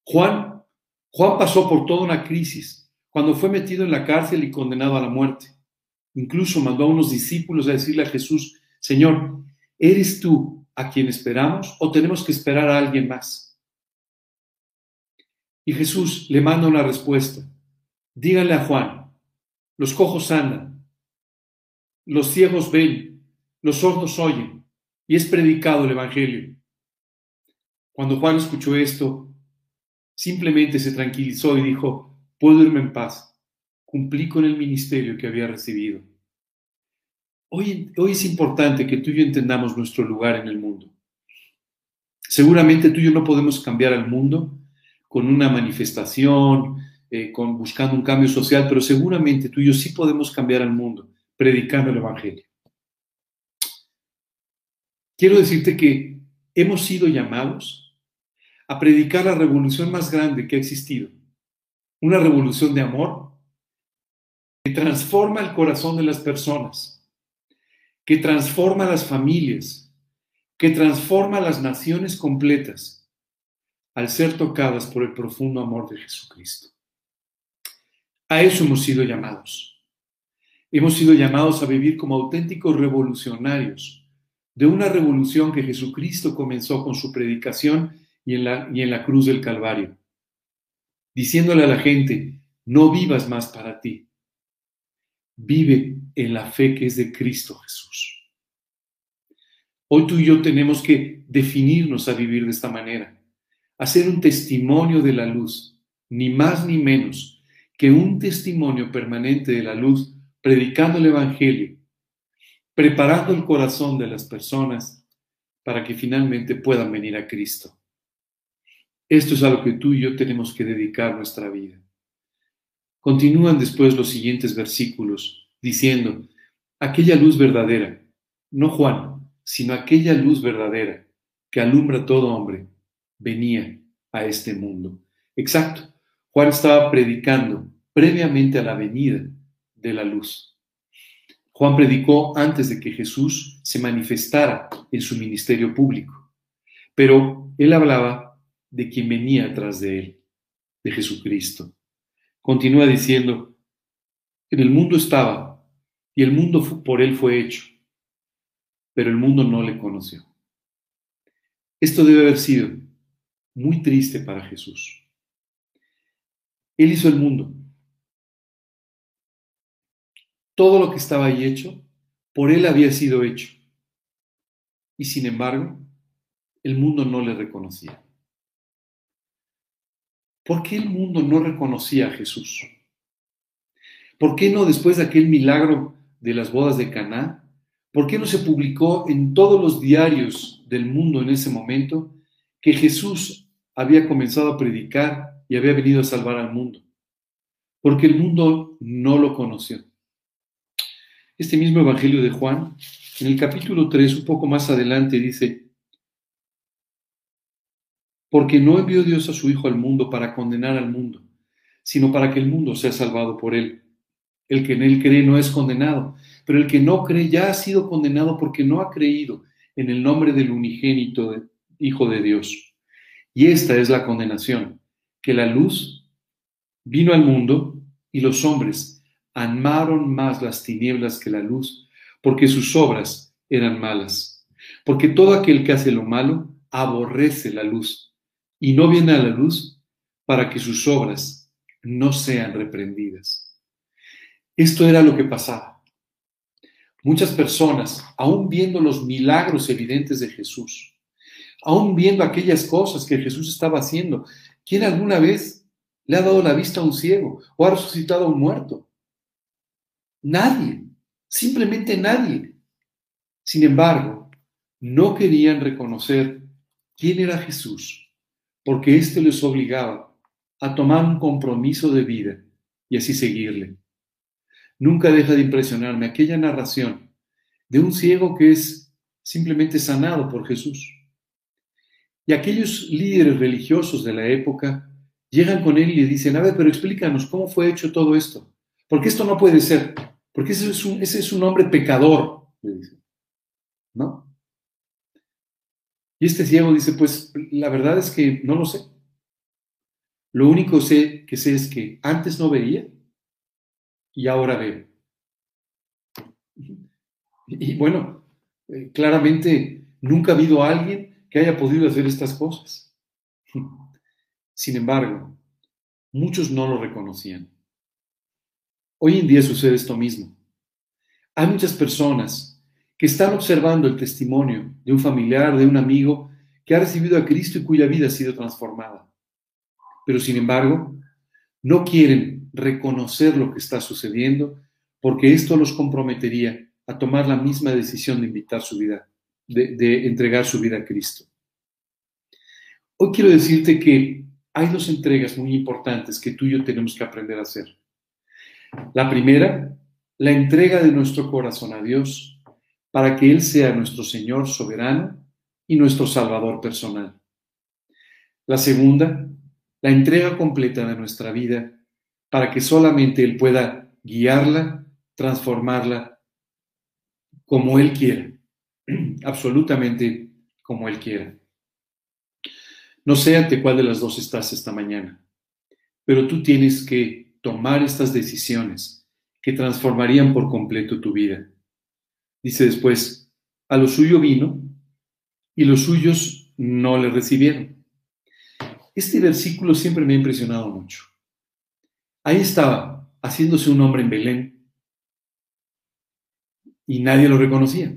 Juan, Juan pasó por toda una crisis cuando fue metido en la cárcel y condenado a la muerte. Incluso mandó a unos discípulos a decirle a Jesús, Señor, ¿eres tú a quien esperamos o tenemos que esperar a alguien más? Y Jesús le manda una respuesta. Díganle a Juan, los cojos andan, los ciegos ven, los sordos oyen, y es predicado el Evangelio. Cuando Juan escuchó esto, simplemente se tranquilizó y dijo, puedo irme en paz, cumplí con el ministerio que había recibido. Hoy, hoy es importante que tú y yo entendamos nuestro lugar en el mundo. Seguramente tú y yo no podemos cambiar al mundo, con una manifestación, eh, con, buscando un cambio social, pero seguramente tú y yo sí podemos cambiar al mundo predicando el Evangelio. Quiero decirte que hemos sido llamados a predicar la revolución más grande que ha existido, una revolución de amor que transforma el corazón de las personas, que transforma las familias, que transforma las naciones completas al ser tocadas por el profundo amor de Jesucristo. A eso hemos sido llamados. Hemos sido llamados a vivir como auténticos revolucionarios de una revolución que Jesucristo comenzó con su predicación y en la, y en la cruz del Calvario, diciéndole a la gente, no vivas más para ti, vive en la fe que es de Cristo Jesús. Hoy tú y yo tenemos que definirnos a vivir de esta manera hacer un testimonio de la luz, ni más ni menos que un testimonio permanente de la luz, predicando el Evangelio, preparando el corazón de las personas para que finalmente puedan venir a Cristo. Esto es a lo que tú y yo tenemos que dedicar nuestra vida. Continúan después los siguientes versículos diciendo, aquella luz verdadera, no Juan, sino aquella luz verdadera que alumbra todo hombre, venía a este mundo. Exacto. Juan estaba predicando previamente a la venida de la luz. Juan predicó antes de que Jesús se manifestara en su ministerio público, pero él hablaba de quien venía atrás de él, de Jesucristo. Continúa diciendo, en el mundo estaba y el mundo por él fue hecho, pero el mundo no le conoció. Esto debe haber sido muy triste para Jesús. Él hizo el mundo. Todo lo que estaba ahí hecho, por Él había sido hecho. Y sin embargo, el mundo no le reconocía. ¿Por qué el mundo no reconocía a Jesús? ¿Por qué no después de aquel milagro de las bodas de Caná? ¿Por qué no se publicó en todos los diarios del mundo en ese momento que Jesús había comenzado a predicar y había venido a salvar al mundo? Porque el mundo no lo conoció. Este mismo Evangelio de Juan, en el capítulo 3, un poco más adelante, dice, porque no envió Dios a su Hijo al mundo para condenar al mundo, sino para que el mundo sea salvado por él. El que en él cree no es condenado, pero el que no cree ya ha sido condenado porque no ha creído en el nombre del unigénito Hijo de Dios. Y esta es la condenación, que la luz vino al mundo y los hombres amaron más las tinieblas que la luz, porque sus obras eran malas. Porque todo aquel que hace lo malo aborrece la luz y no viene a la luz para que sus obras no sean reprendidas. Esto era lo que pasaba. Muchas personas, aún viendo los milagros evidentes de Jesús, aún viendo aquellas cosas que Jesús estaba haciendo, ¿quién alguna vez le ha dado la vista a un ciego o ha resucitado a un muerto? Nadie, simplemente nadie. Sin embargo, no querían reconocer quién era Jesús, porque éste les obligaba a tomar un compromiso de vida y así seguirle. Nunca deja de impresionarme aquella narración de un ciego que es simplemente sanado por Jesús. Y aquellos líderes religiosos de la época llegan con él y le dicen, a ver, pero explícanos cómo fue hecho todo esto. Porque esto no puede ser, porque ese es un, ese es un hombre pecador, le dicen. ¿No? Y este ciego dice, pues la verdad es que no lo sé. Lo único que sé es que antes no veía y ahora veo. Y, bueno, eh, claramente nunca ha habido alguien que haya podido hacer estas cosas. Sin embargo, muchos no lo reconocían. Hoy en día sucede esto mismo. Hay muchas personas que están observando el testimonio de un familiar, de un amigo que ha recibido a Cristo y cuya vida ha sido transformada. Pero sin embargo, no quieren reconocer lo que está sucediendo, porque esto los comprometería a tomar la misma decisión de invitar su vida, de, entregar su vida a Cristo. Hoy quiero decirte que hay dos entregas muy importantes que tú y yo tenemos que aprender a hacer. La primera, la entrega de nuestro corazón a Dios para que Él sea nuestro Señor soberano y nuestro Salvador personal. La segunda, la entrega completa de nuestra vida para que solamente Él pueda guiarla, transformarla como Él quiera, absolutamente como Él quiera. No sé ante cuál de las dos estás esta mañana, pero tú tienes que tomar estas decisiones que transformarían por completo tu vida. Dice después, a lo suyo vino y los suyos no le recibieron. Este versículo siempre me ha impresionado mucho. Ahí estaba, haciéndose un hombre en Belén, y nadie lo reconocía.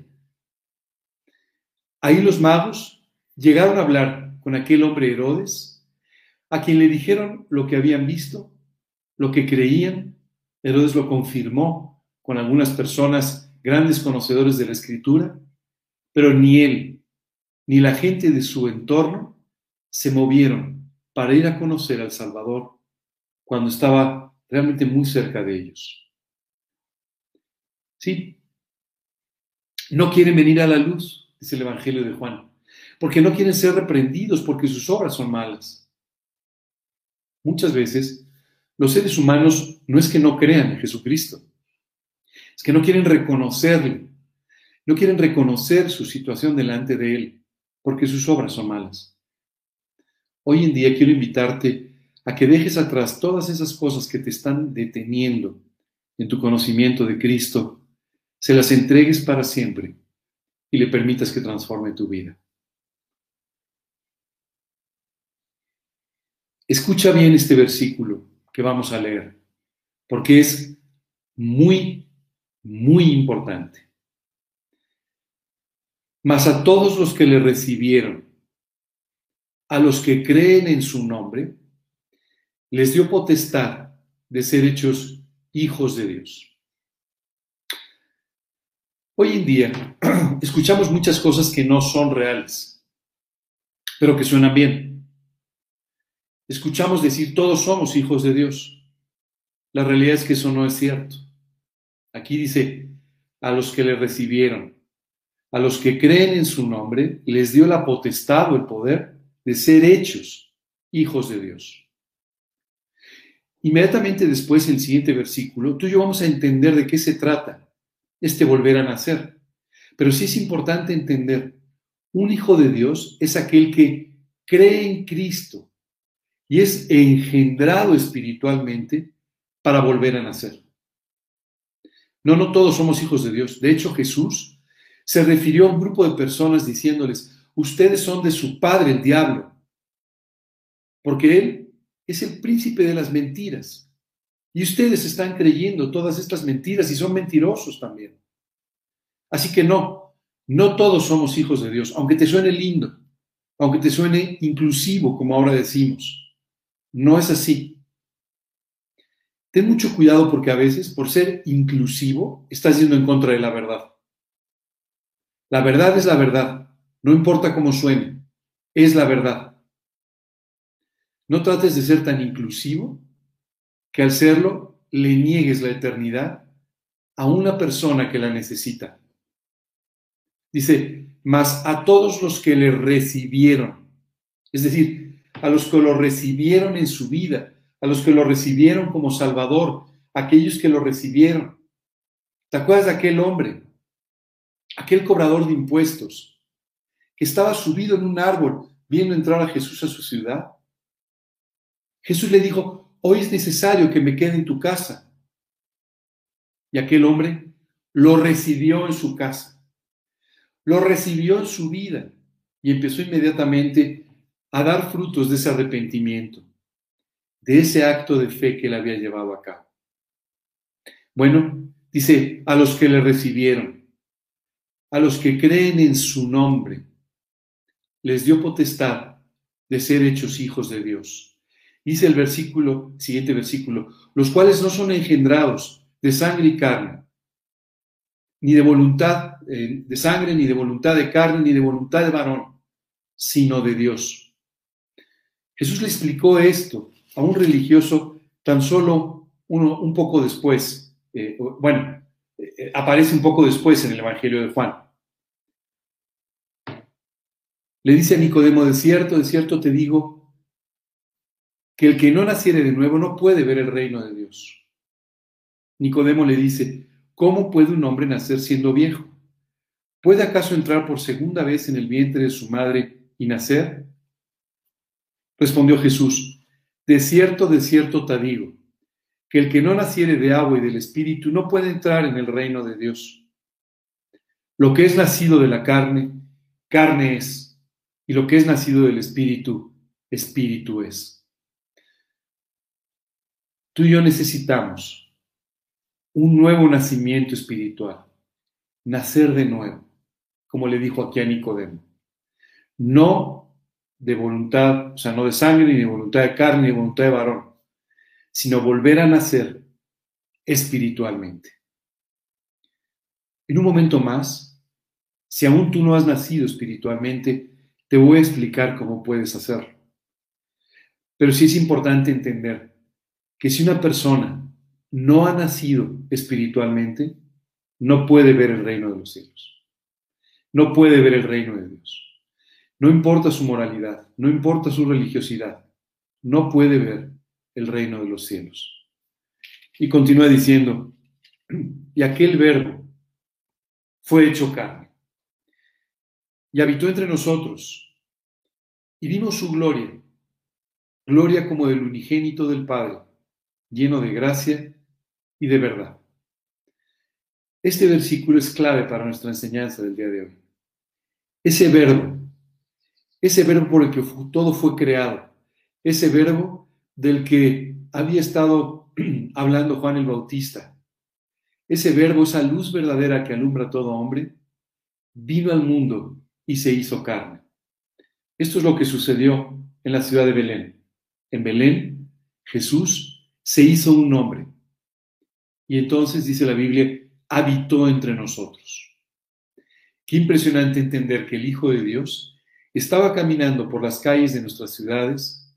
Ahí los magos llegaron a hablar con aquel hombre Herodes, a quien le dijeron lo que habían visto, lo que creían. Herodes lo confirmó con algunas personas grandes conocedores de la escritura, pero ni él ni la gente de su entorno se movieron para ir a conocer al Salvador cuando estaba realmente muy cerca de ellos. Sí, no quieren venir a la luz, dice el Evangelio de Juan, porque no quieren ser reprendidos porque sus obras son malas. Muchas veces los seres humanos no es que no crean en Jesucristo, es que no quieren reconocerle, no quieren reconocer su situación delante de Él, porque sus obras son malas. Hoy en día quiero invitarte a que dejes atrás todas esas cosas que te están deteniendo en tu conocimiento de Cristo, se las entregues para siempre y le permitas que transforme tu vida. Escucha bien este versículo que vamos a leer, porque es muy muy importante. Mas a todos los que le recibieron, a los que creen en su nombre, les dio potestad de ser hechos hijos de Dios. Hoy en día escuchamos muchas cosas que no son reales, pero que suenan bien. Escuchamos decir todos somos hijos de Dios. La realidad es que eso no es cierto. Aquí dice, a los que le recibieron, a los que creen en su nombre, les dio la potestad o el poder de ser hechos hijos de Dios. Inmediatamente después, el siguiente versículo, tú y yo vamos a entender de qué se trata este volver a nacer. Pero sí es importante entender, un hijo de Dios es aquel que cree en Cristo y es engendrado espiritualmente para volver a nacer. No, no todos somos hijos de Dios. De hecho, Jesús se refirió a un grupo de personas diciéndoles, ustedes son de su padre el diablo, porque él es el príncipe de las mentiras. Y ustedes están creyendo todas estas mentiras y son mentirosos también. Así que no, no todos somos hijos de Dios, aunque te suene lindo, aunque te suene inclusivo, como ahora decimos. No es así. Ten mucho cuidado porque a veces, por ser inclusivo, estás yendo en contra de la verdad. La verdad es la verdad, no importa cómo suene, es la verdad. No trates de ser tan inclusivo que al serlo le niegues la eternidad a una persona que la necesita. Dice, mas a todos los que le recibieron, es decir, a los que lo recibieron en su vida, a los que lo recibieron como Salvador, aquellos que lo recibieron. ¿Te acuerdas de aquel hombre, aquel cobrador de impuestos, que estaba subido en un árbol viendo entrar a Jesús a su ciudad? Jesús le dijo, hoy es necesario que me quede en tu casa. Y aquel hombre lo recibió en su casa, lo recibió en su vida y empezó inmediatamente a dar frutos de ese arrepentimiento de ese acto de fe que él había llevado a cabo. Bueno, dice, a los que le recibieron, a los que creen en su nombre, les dio potestad de ser hechos hijos de Dios. Dice el versículo, siguiente versículo, los cuales no son engendrados de sangre y carne, ni de voluntad eh, de sangre, ni de voluntad de carne, ni de voluntad de varón, sino de Dios. Jesús le explicó esto a un religioso tan solo uno, un poco después, eh, bueno, eh, aparece un poco después en el Evangelio de Juan. Le dice a Nicodemo, de cierto, de cierto te digo, que el que no naciere de nuevo no puede ver el reino de Dios. Nicodemo le dice, ¿cómo puede un hombre nacer siendo viejo? ¿Puede acaso entrar por segunda vez en el vientre de su madre y nacer? Respondió Jesús, de cierto, de cierto te digo, que el que no naciere de agua y del Espíritu no puede entrar en el reino de Dios. Lo que es nacido de la carne, carne es, y lo que es nacido del Espíritu, Espíritu es. Tú y yo necesitamos un nuevo nacimiento espiritual, nacer de nuevo, como le dijo aquí a Nicodemo. No de voluntad, o sea, no de sangre, ni de voluntad de carne, ni de voluntad de varón, sino volver a nacer espiritualmente. En un momento más, si aún tú no has nacido espiritualmente, te voy a explicar cómo puedes hacerlo. Pero sí es importante entender que si una persona no ha nacido espiritualmente, no puede ver el reino de los cielos. No puede ver el reino de Dios. No importa su moralidad, no importa su religiosidad, no puede ver el reino de los cielos. Y continúa diciendo, y aquel verbo fue hecho carne y habitó entre nosotros y vimos su gloria, gloria como del unigénito del Padre, lleno de gracia y de verdad. Este versículo es clave para nuestra enseñanza del día de hoy. Ese verbo ese verbo por el que todo fue creado, ese verbo del que había estado hablando Juan el Bautista, ese verbo, esa luz verdadera que alumbra a todo hombre, vino al mundo y se hizo carne. Esto es lo que sucedió en la ciudad de Belén. En Belén, Jesús se hizo un hombre. Y entonces, dice la Biblia, habitó entre nosotros. Qué impresionante entender que el Hijo de Dios estaba caminando por las calles de nuestras ciudades,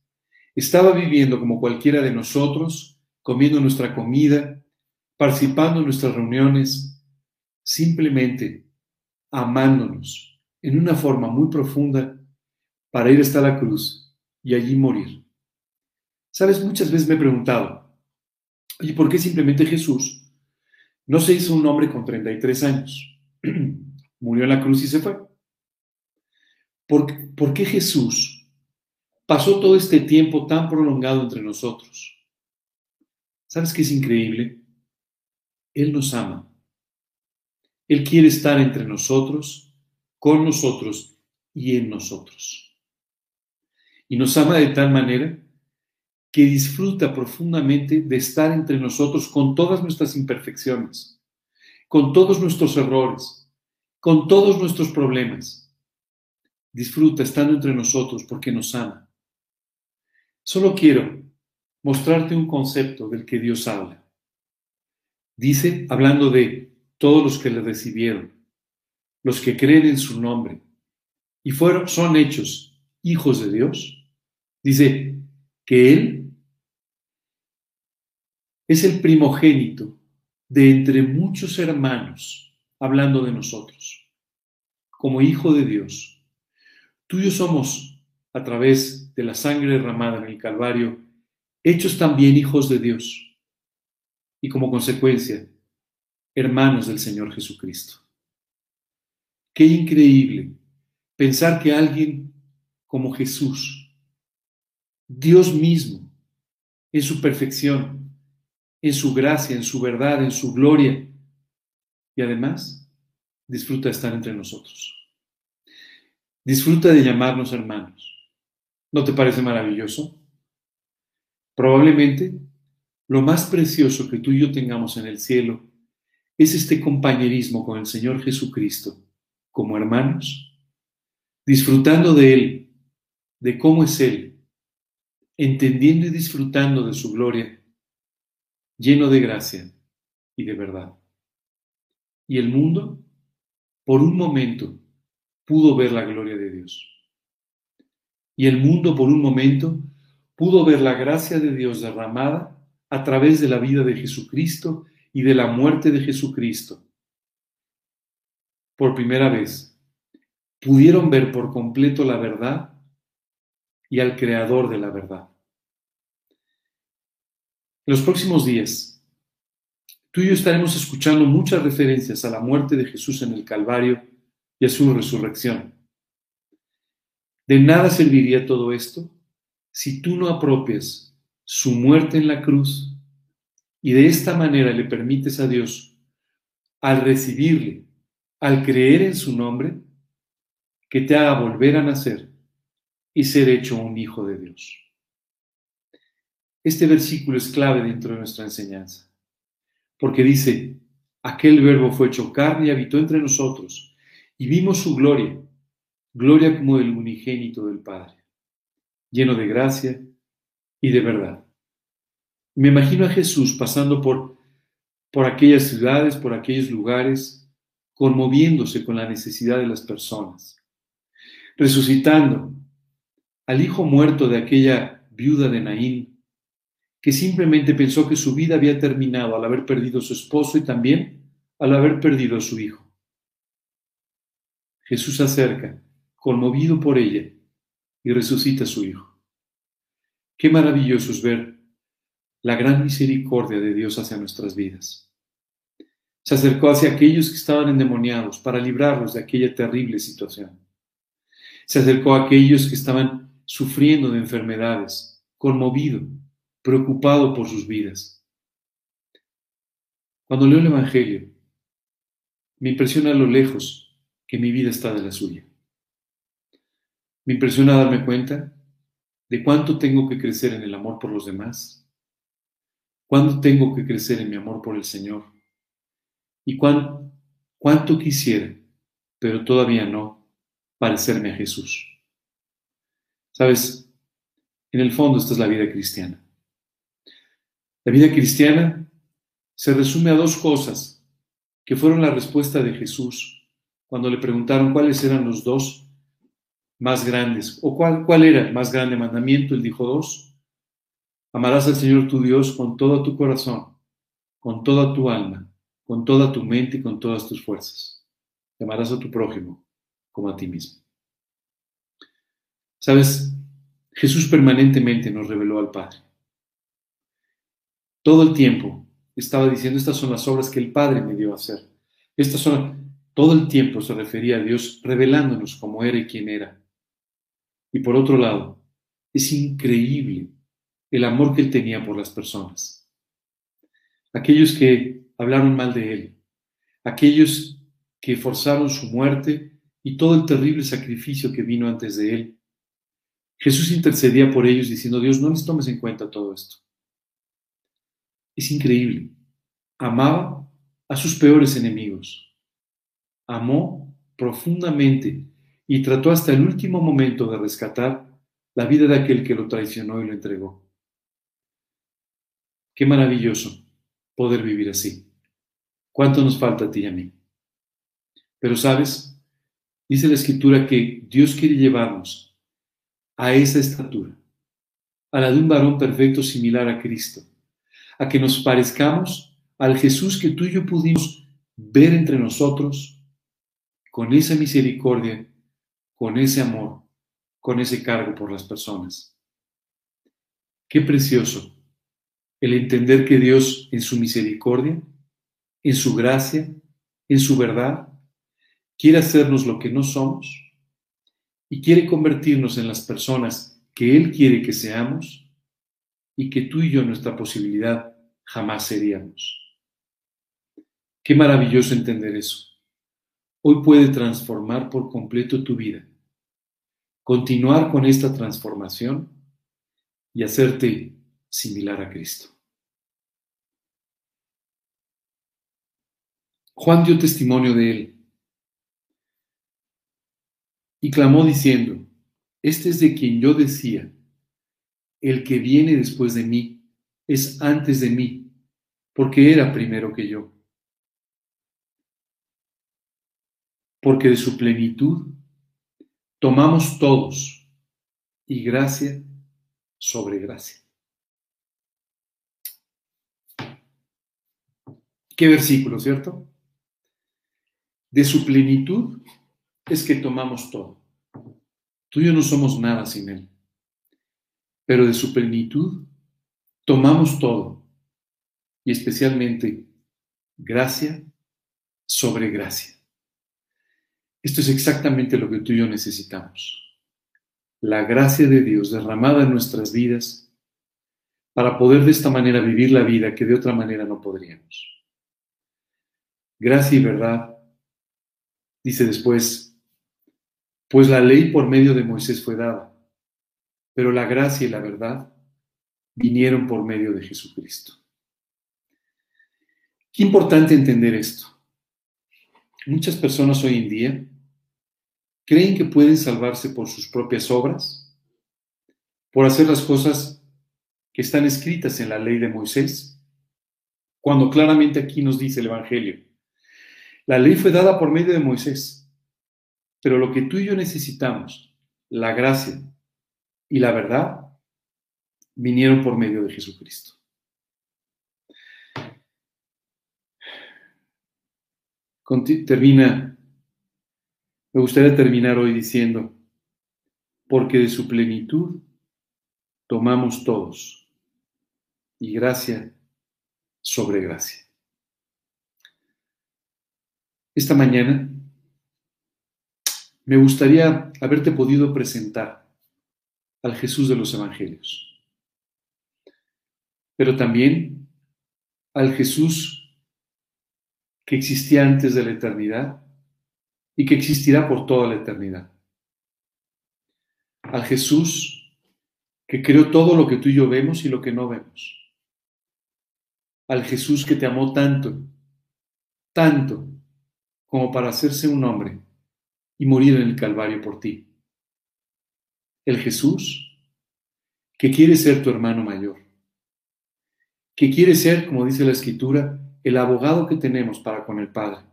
estaba viviendo como cualquiera de nosotros, comiendo nuestra comida, participando en nuestras reuniones, simplemente amándonos en una forma muy profunda para ir hasta la cruz y allí morir. Sabes, muchas veces me he preguntado, ¿y por qué simplemente Jesús no se hizo un hombre con 33 años? Murió en la cruz y se fue. ¿Por, ¿Por qué Jesús pasó todo este tiempo tan prolongado entre nosotros? ¿Sabes qué es increíble? Él nos ama. Él quiere estar entre nosotros, con nosotros y en nosotros. Y nos ama de tal manera que disfruta profundamente de estar entre nosotros con todas nuestras imperfecciones, con todos nuestros errores, con todos nuestros problemas. Disfruta estando entre nosotros porque nos ama. Solo quiero mostrarte un concepto del que Dios habla. Dice, hablando de todos los que le recibieron, los que creen en su nombre y fueron, son hechos hijos de Dios, dice que Él es el primogénito de entre muchos hermanos, hablando de nosotros, como hijo de Dios. Tuyos somos, a través de la sangre derramada en el Calvario, hechos también hijos de Dios y como consecuencia, hermanos del Señor Jesucristo. Qué increíble pensar que alguien como Jesús, Dios mismo, en su perfección, en su gracia, en su verdad, en su gloria, y además disfruta estar entre nosotros. Disfruta de llamarnos hermanos. ¿No te parece maravilloso? Probablemente lo más precioso que tú y yo tengamos en el cielo es este compañerismo con el Señor Jesucristo como hermanos, disfrutando de Él, de cómo es Él, entendiendo y disfrutando de su gloria, lleno de gracia y de verdad. Y el mundo, por un momento, pudo ver la gloria de Dios. Y el mundo, por un momento, pudo ver la gracia de Dios derramada a través de la vida de Jesucristo y de la muerte de Jesucristo. Por primera vez, pudieron ver por completo la verdad y al creador de la verdad. En los próximos días, tú y yo estaremos escuchando muchas referencias a la muerte de Jesús en el Calvario y a su resurrección. De nada serviría todo esto si tú no apropias su muerte en la cruz y de esta manera le permites a Dios, al recibirle, al creer en su nombre, que te haga volver a nacer y ser hecho un hijo de Dios. Este versículo es clave dentro de nuestra enseñanza, porque dice, aquel verbo fue hecho carne y habitó entre nosotros, y vimos su gloria, gloria como el unigénito del Padre lleno de gracia y de verdad. Me imagino a Jesús pasando por, por aquellas ciudades, por aquellos lugares, conmoviéndose con la necesidad de las personas, resucitando al hijo muerto de aquella viuda de Naín, que simplemente pensó que su vida había terminado al haber perdido a su esposo y también al haber perdido a su hijo. Jesús se acerca, conmovido por ella, y resucita a su Hijo. Qué maravilloso es ver la gran misericordia de Dios hacia nuestras vidas. Se acercó hacia aquellos que estaban endemoniados para librarlos de aquella terrible situación. Se acercó a aquellos que estaban sufriendo de enfermedades, conmovido, preocupado por sus vidas. Cuando leo el Evangelio, me impresiona a lo lejos que mi vida está de la suya. Me impresiona darme cuenta de cuánto tengo que crecer en el amor por los demás, cuánto tengo que crecer en mi amor por el Señor Y cuánto quisiera, pero todavía no, parecerme a Jesús. Sabes, en el fondo esta es la vida cristiana. La vida cristiana se resume a dos cosas que fueron la respuesta de Jesús cuando le preguntaron cuáles eran los dos más grandes o cuál, cuál era el más grande mandamiento. Él dijo dos. Amarás al Señor tu Dios con todo tu corazón, con toda tu alma, con toda tu mente y con todas tus fuerzas. amarás a tu prójimo como a ti mismo. Sabes, Jesús permanentemente nos reveló al Padre. Todo el tiempo estaba diciendo, estas son las obras que el Padre me dio a hacer. Estas son, todo el tiempo se refería a Dios revelándonos cómo era y quién era. Y por otro lado, es increíble el amor que él tenía por las personas. Aquellos que hablaron mal de él, aquellos que forzaron su muerte y todo el terrible sacrificio que vino antes de él. Jesús intercedía por ellos diciendo, Dios, no les tomes en cuenta todo esto. Es increíble. Amaba a sus peores enemigos. Amó profundamente y trató hasta el último momento de rescatar la vida de aquel que lo traicionó y lo entregó. Qué maravilloso poder vivir así. ¿Cuánto nos falta a ti y a mí? Pero sabes, dice la escritura que Dios quiere llevarnos a esa estatura, a la de un varón perfecto similar a Cristo, a que nos parezcamos al Jesús que tú y yo pudimos ver entre nosotros con esa misericordia, con ese amor, con ese cargo por las personas. Qué precioso el entender que Dios en su misericordia, en su gracia, en su verdad, quiere hacernos lo que no somos y quiere convertirnos en las personas que Él quiere que seamos y que tú y yo nuestra posibilidad jamás seríamos. Qué maravilloso entender eso. Hoy puede transformar por completo tu vida. Continuar con esta transformación y hacerte similar a Cristo. Juan dio testimonio de él y clamó diciendo, este es de quien yo decía, el que viene después de mí es antes de mí, porque era primero que yo. Porque de su plenitud tomamos todos y gracia sobre gracia. Qué versículo, ¿cierto? De su plenitud es que tomamos todo. Tú y yo no somos nada sin Él. Pero de su plenitud tomamos todo. Y especialmente gracia sobre gracia. Esto es exactamente lo que tú y yo necesitamos. La gracia de Dios derramada en nuestras vidas para poder de esta manera vivir la vida que de otra manera no podríamos gracia y verdad. Dice después, pues la ley por medio de Moisés fue dada, pero la gracia y la verdad vinieron por medio de Jesucristo. Qué importante entender esto. Muchas personas hoy en día creen que pueden salvarse por sus propias obras, por hacer las cosas que están escritas en la ley de Moisés, cuando claramente aquí nos dice el Evangelio la ley fue dada por medio de Moisés, pero lo que tú y yo necesitamos, la gracia y la verdad, vinieron por medio de Jesucristo. Termina, me gustaría terminar hoy diciendo, porque de su plenitud tomamos todos y gracia sobre gracia. Esta mañana me gustaría haberte podido presentar al Jesús de los Evangelios, pero también al Jesús que existía antes de la eternidad y que existirá por toda la eternidad. Al Jesús que creó todo lo que tú y yo vemos y lo que no vemos. Al Jesús que te amó tanto tanto como para hacerse un hombre y morir en el Calvario por ti. El Jesús que quiere ser tu hermano mayor, que quiere ser, como dice la Escritura, el abogado que tenemos para con el Padre.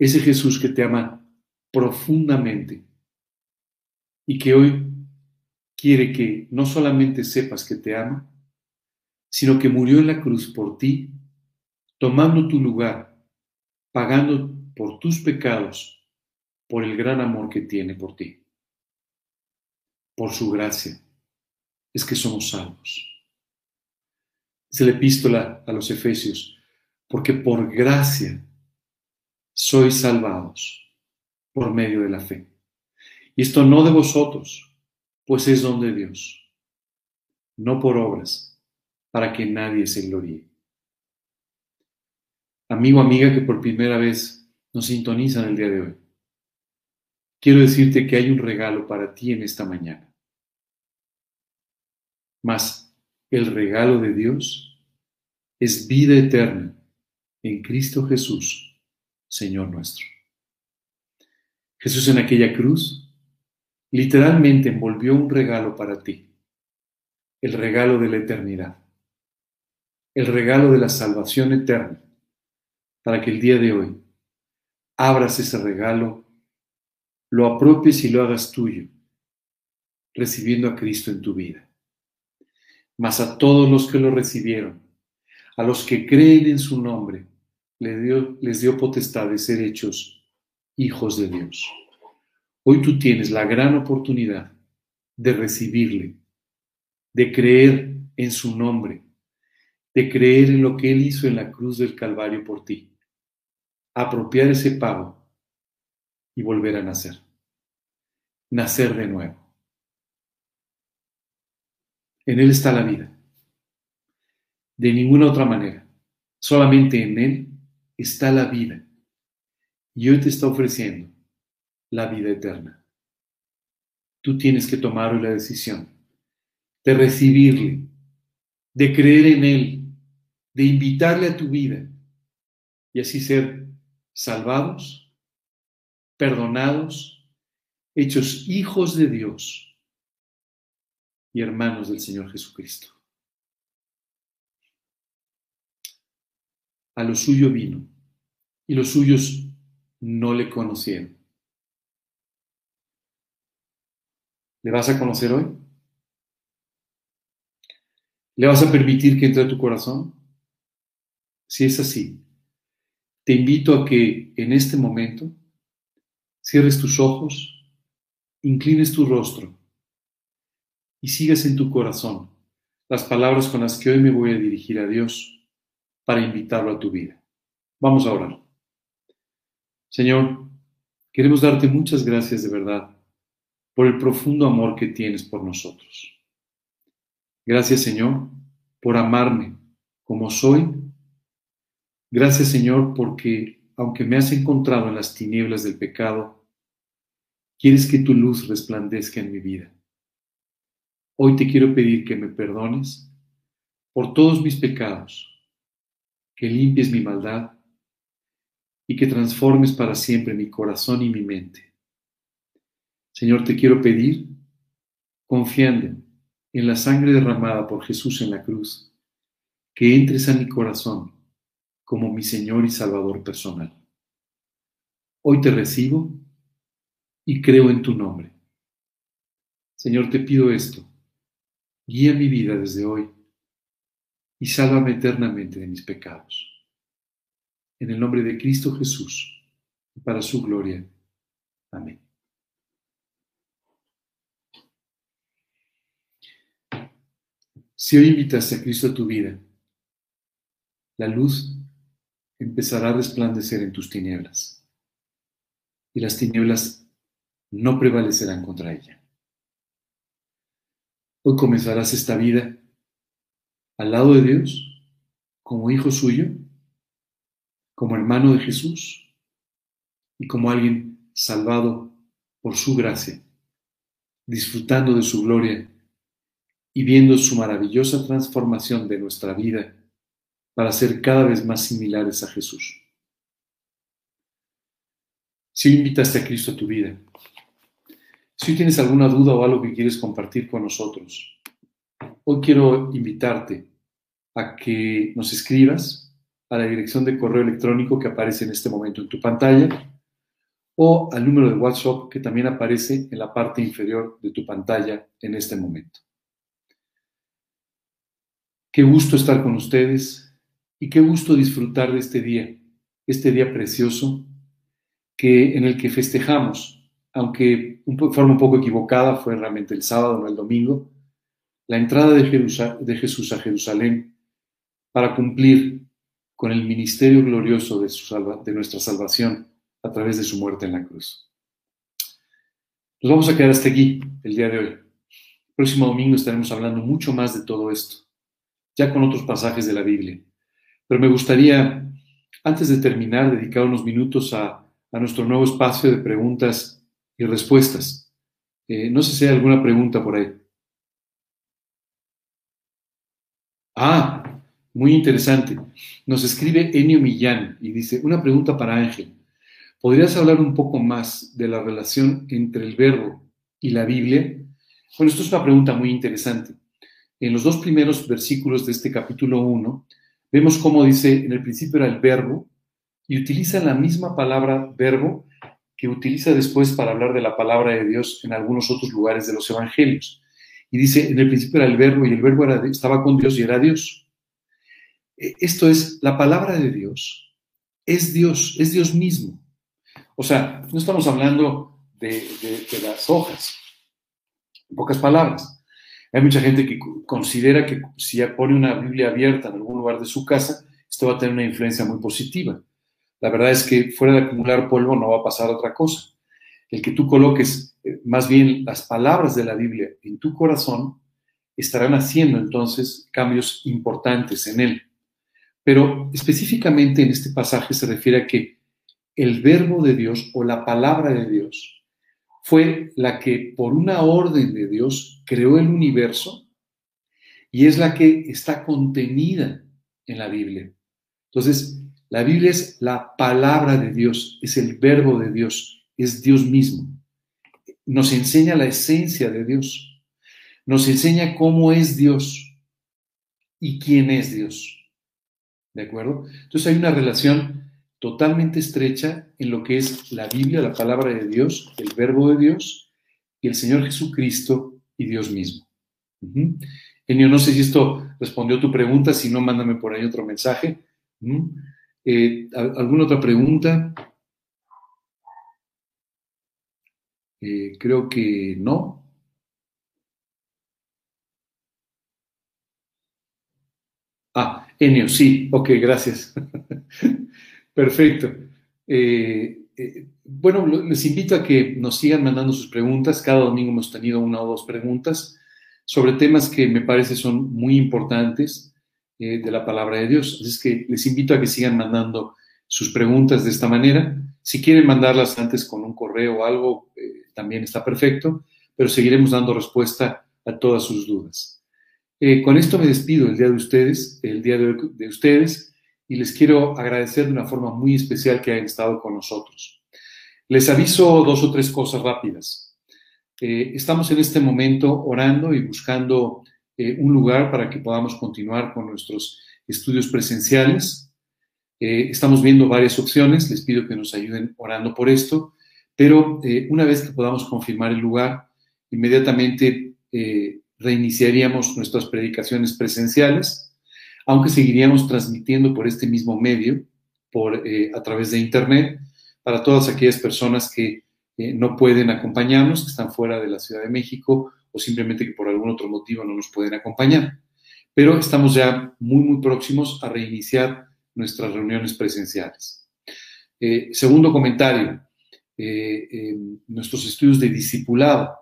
Ese Jesús que te ama profundamente y que hoy quiere que no solamente sepas que te ama, sino que murió en la cruz por ti, tomando tu lugar, pagando por tus pecados, por el gran amor que tiene por ti. Por su gracia es que somos salvos. Es la epístola a los Efesios, porque por gracia sois salvados por medio de la fe. Y esto no de vosotros, pues es don de Dios, no por obras, para que nadie se gloríe. Amigo, amiga que por primera vez nos sintonizan el día de hoy, quiero decirte que hay un regalo para ti en esta mañana. Mas el regalo de Dios es vida eterna en Cristo Jesús, Señor nuestro. Jesús en aquella cruz literalmente envolvió un regalo para ti, el regalo de la eternidad el regalo de la salvación eterna, para que el día de hoy abras ese regalo, lo apropies y lo hagas tuyo, recibiendo a Cristo en tu vida. Mas a todos los que lo recibieron, a los que creen en su nombre, les dio, les dio potestad de ser hechos hijos de Dios. Hoy tú tienes la gran oportunidad de recibirle, de creer en su nombre de creer en lo que Él hizo en la cruz del Calvario por ti, apropiar ese pago y volver a nacer, nacer de nuevo. En Él está la vida, de ninguna otra manera, solamente en Él está la vida y hoy te está ofreciendo la vida eterna. Tú tienes que tomar la decisión de recibirle, de creer en Él de invitarle a tu vida y así ser salvados, perdonados, hechos hijos de Dios y hermanos del Señor Jesucristo. A lo suyo vino y los suyos no le conocieron. ¿Le vas a conocer hoy? ¿Le vas a permitir que entre a tu corazón? Si es así, te invito a que en este momento cierres tus ojos, inclines tu rostro y sigas en tu corazón las palabras con las que hoy me voy a dirigir a Dios para invitarlo a tu vida. Vamos a orar. Señor, queremos darte muchas gracias de verdad por el profundo amor que tienes por nosotros. Gracias, Señor, por amarme como soy Gracias Señor porque aunque me has encontrado en las tinieblas del pecado, quieres que tu luz resplandezca en mi vida. Hoy te quiero pedir que me perdones por todos mis pecados, que limpies mi maldad y que transformes para siempre mi corazón y mi mente. Señor, te quiero pedir, confiando en la sangre derramada por Jesús en la cruz, que entres a mi corazón como mi Señor y Salvador personal. Hoy te recibo y creo en tu nombre. Señor, te pido esto. Guía mi vida desde hoy y sálvame eternamente de mis pecados. En el nombre de Cristo Jesús y para su gloria. Amén. Si hoy invitas a Cristo a tu vida, la luz empezará a resplandecer en tus tinieblas, y las tinieblas no prevalecerán contra ella. Hoy comenzarás esta vida al lado de Dios, como hijo suyo, como hermano de Jesús y como alguien salvado por su gracia, disfrutando de su gloria y viendo su maravillosa transformación de nuestra vida para ser cada vez más similares a Jesús. Si invitaste a Cristo a tu vida, si tienes alguna duda o algo que quieres compartir con nosotros, hoy quiero invitarte a que nos escribas a la dirección de correo electrónico que aparece en este momento en tu pantalla o al número de WhatsApp que también aparece en la parte inferior de tu pantalla en este momento. Qué gusto estar con ustedes y qué gusto disfrutar de este día, este día precioso que en el que festejamos aunque de forma un poco equivocada, fue realmente el sábado, no el domingo, la entrada de, Jesús a Jerusalén para cumplir con el ministerio glorioso de, nuestra salvación a través de su muerte en la cruz. Nos vamos a quedar hasta aquí el día de hoy. El próximo domingo estaremos hablando mucho más de todo esto, ya con otros pasajes de la Biblia. Pero me gustaría, antes de terminar, dedicar unos minutos a, a nuestro nuevo espacio de preguntas y respuestas. Eh, no sé si hay alguna pregunta por ahí. Ah, muy interesante. Nos escribe Enio Millán y dice, una pregunta para Ángel. ¿Podrías hablar un poco más de la relación entre el verbo y la Biblia? Bueno, esto es una pregunta muy interesante. En los dos primeros versículos de este capítulo 1, vemos cómo dice, en el principio era el verbo, y utiliza la misma palabra verbo que utiliza después para hablar de la palabra de Dios en algunos otros lugares de los evangelios. Y dice, en el principio era el verbo y el verbo estaba con Dios y era Dios. E, esto es, la palabra de Dios es Dios, es Dios mismo. O sea, no estamos hablando de, las hojas, en pocas palabras. Hay mucha gente que considera que si pone una Biblia abierta en algún lugar de su casa, esto va a tener una influencia muy positiva. La verdad es que fuera de acumular polvo no va a pasar otra cosa. El que tú coloques eh, más bien las palabras de la Biblia en tu corazón estarán haciendo entonces cambios importantes en él. Pero específicamente en este pasaje se refiere a que el verbo de Dios o la palabra de Dios fue la que por una orden de Dios creó el universo y es la que está contenida en la Biblia. Entonces, la Biblia es la palabra de Dios, es el verbo de Dios, es Dios mismo. Nos enseña la esencia de Dios, nos enseña cómo es Dios y quién es Dios. ¿De acuerdo? Entonces hay una relación totalmente estrecha en lo que es la Biblia, la palabra de Dios, el verbo de Dios y el Señor Jesucristo y Dios mismo. Enio, no sé si esto respondió tu pregunta, si no, mándame por ahí otro mensaje. Eh, ¿Alguna otra pregunta? Eh, creo que no. Ah, Enio, sí, ok, gracias. Perfecto. Eh, bueno, les invito a que nos sigan mandando sus preguntas. Cada domingo hemos tenido una o dos preguntas sobre temas que me parece son muy importantes eh, de la palabra de Dios. Así es que les invito a que sigan mandando sus preguntas de esta manera. Si quieren mandarlas antes con un correo o algo, eh, también está perfecto, pero seguiremos dando respuesta a todas sus dudas. Eh, con esto me despido el día de ustedes, el día de, de ustedes, y les quiero agradecer de una forma muy especial que hayan estado con nosotros. Les aviso dos o tres cosas rápidas. estamos en este momento orando y buscando eh, un lugar para que podamos continuar con nuestros estudios presenciales. Eh, estamos viendo varias opciones, les pido que nos ayuden orando por esto, pero eh, una vez que podamos confirmar el lugar, inmediatamente reiniciaríamos nuestras predicaciones presenciales, aunque seguiríamos transmitiendo por este mismo medio, por, a través de Internet, para todas aquellas personas que no pueden acompañarnos, que están fuera de la Ciudad de México o simplemente que por algún otro motivo no nos pueden acompañar. Pero estamos ya muy, muy próximos a reiniciar nuestras reuniones presenciales. Eh, segundo comentario, eh, nuestros estudios de discipulado.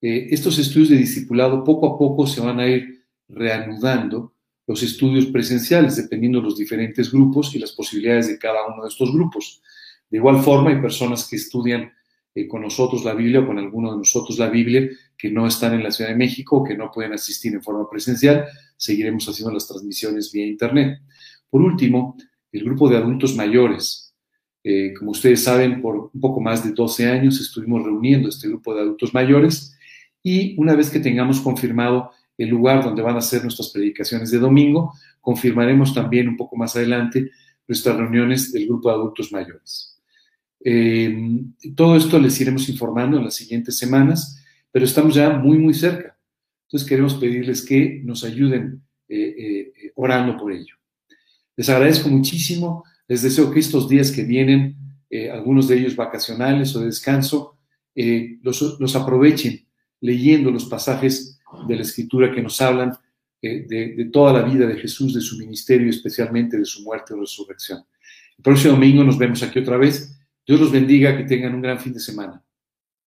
Eh, estos estudios de discipulado poco a poco se van a ir reanudando los estudios presenciales, dependiendo de los diferentes grupos y las posibilidades de cada uno de estos grupos. De igual forma, hay personas que estudian con nosotros la Biblia o con alguno de nosotros la Biblia que no están en la Ciudad de México o que no pueden asistir en forma presencial, seguiremos haciendo las transmisiones vía Internet. Por último, el grupo de adultos mayores. Eh, como ustedes saben, por un poco más de 12 años estuvimos reuniendo este grupo de adultos mayores y una vez que tengamos confirmado el lugar donde van a ser nuestras predicaciones de domingo, confirmaremos también un poco más adelante nuestras reuniones del grupo de adultos mayores. Eh, todo esto les iremos informando en las siguientes semanas, pero estamos ya muy, muy cerca. Entonces queremos pedirles que nos ayuden eh, eh, orando por ello. Les agradezco muchísimo, les deseo que estos días que vienen, algunos de ellos vacacionales o de descanso, los, los aprovechen leyendo los pasajes de la escritura que nos hablan eh, de, toda la vida de Jesús, de su ministerio, especialmente de su muerte y resurrección. El próximo domingo nos vemos aquí otra vez. Dios los bendiga, que tengan un gran fin de semana.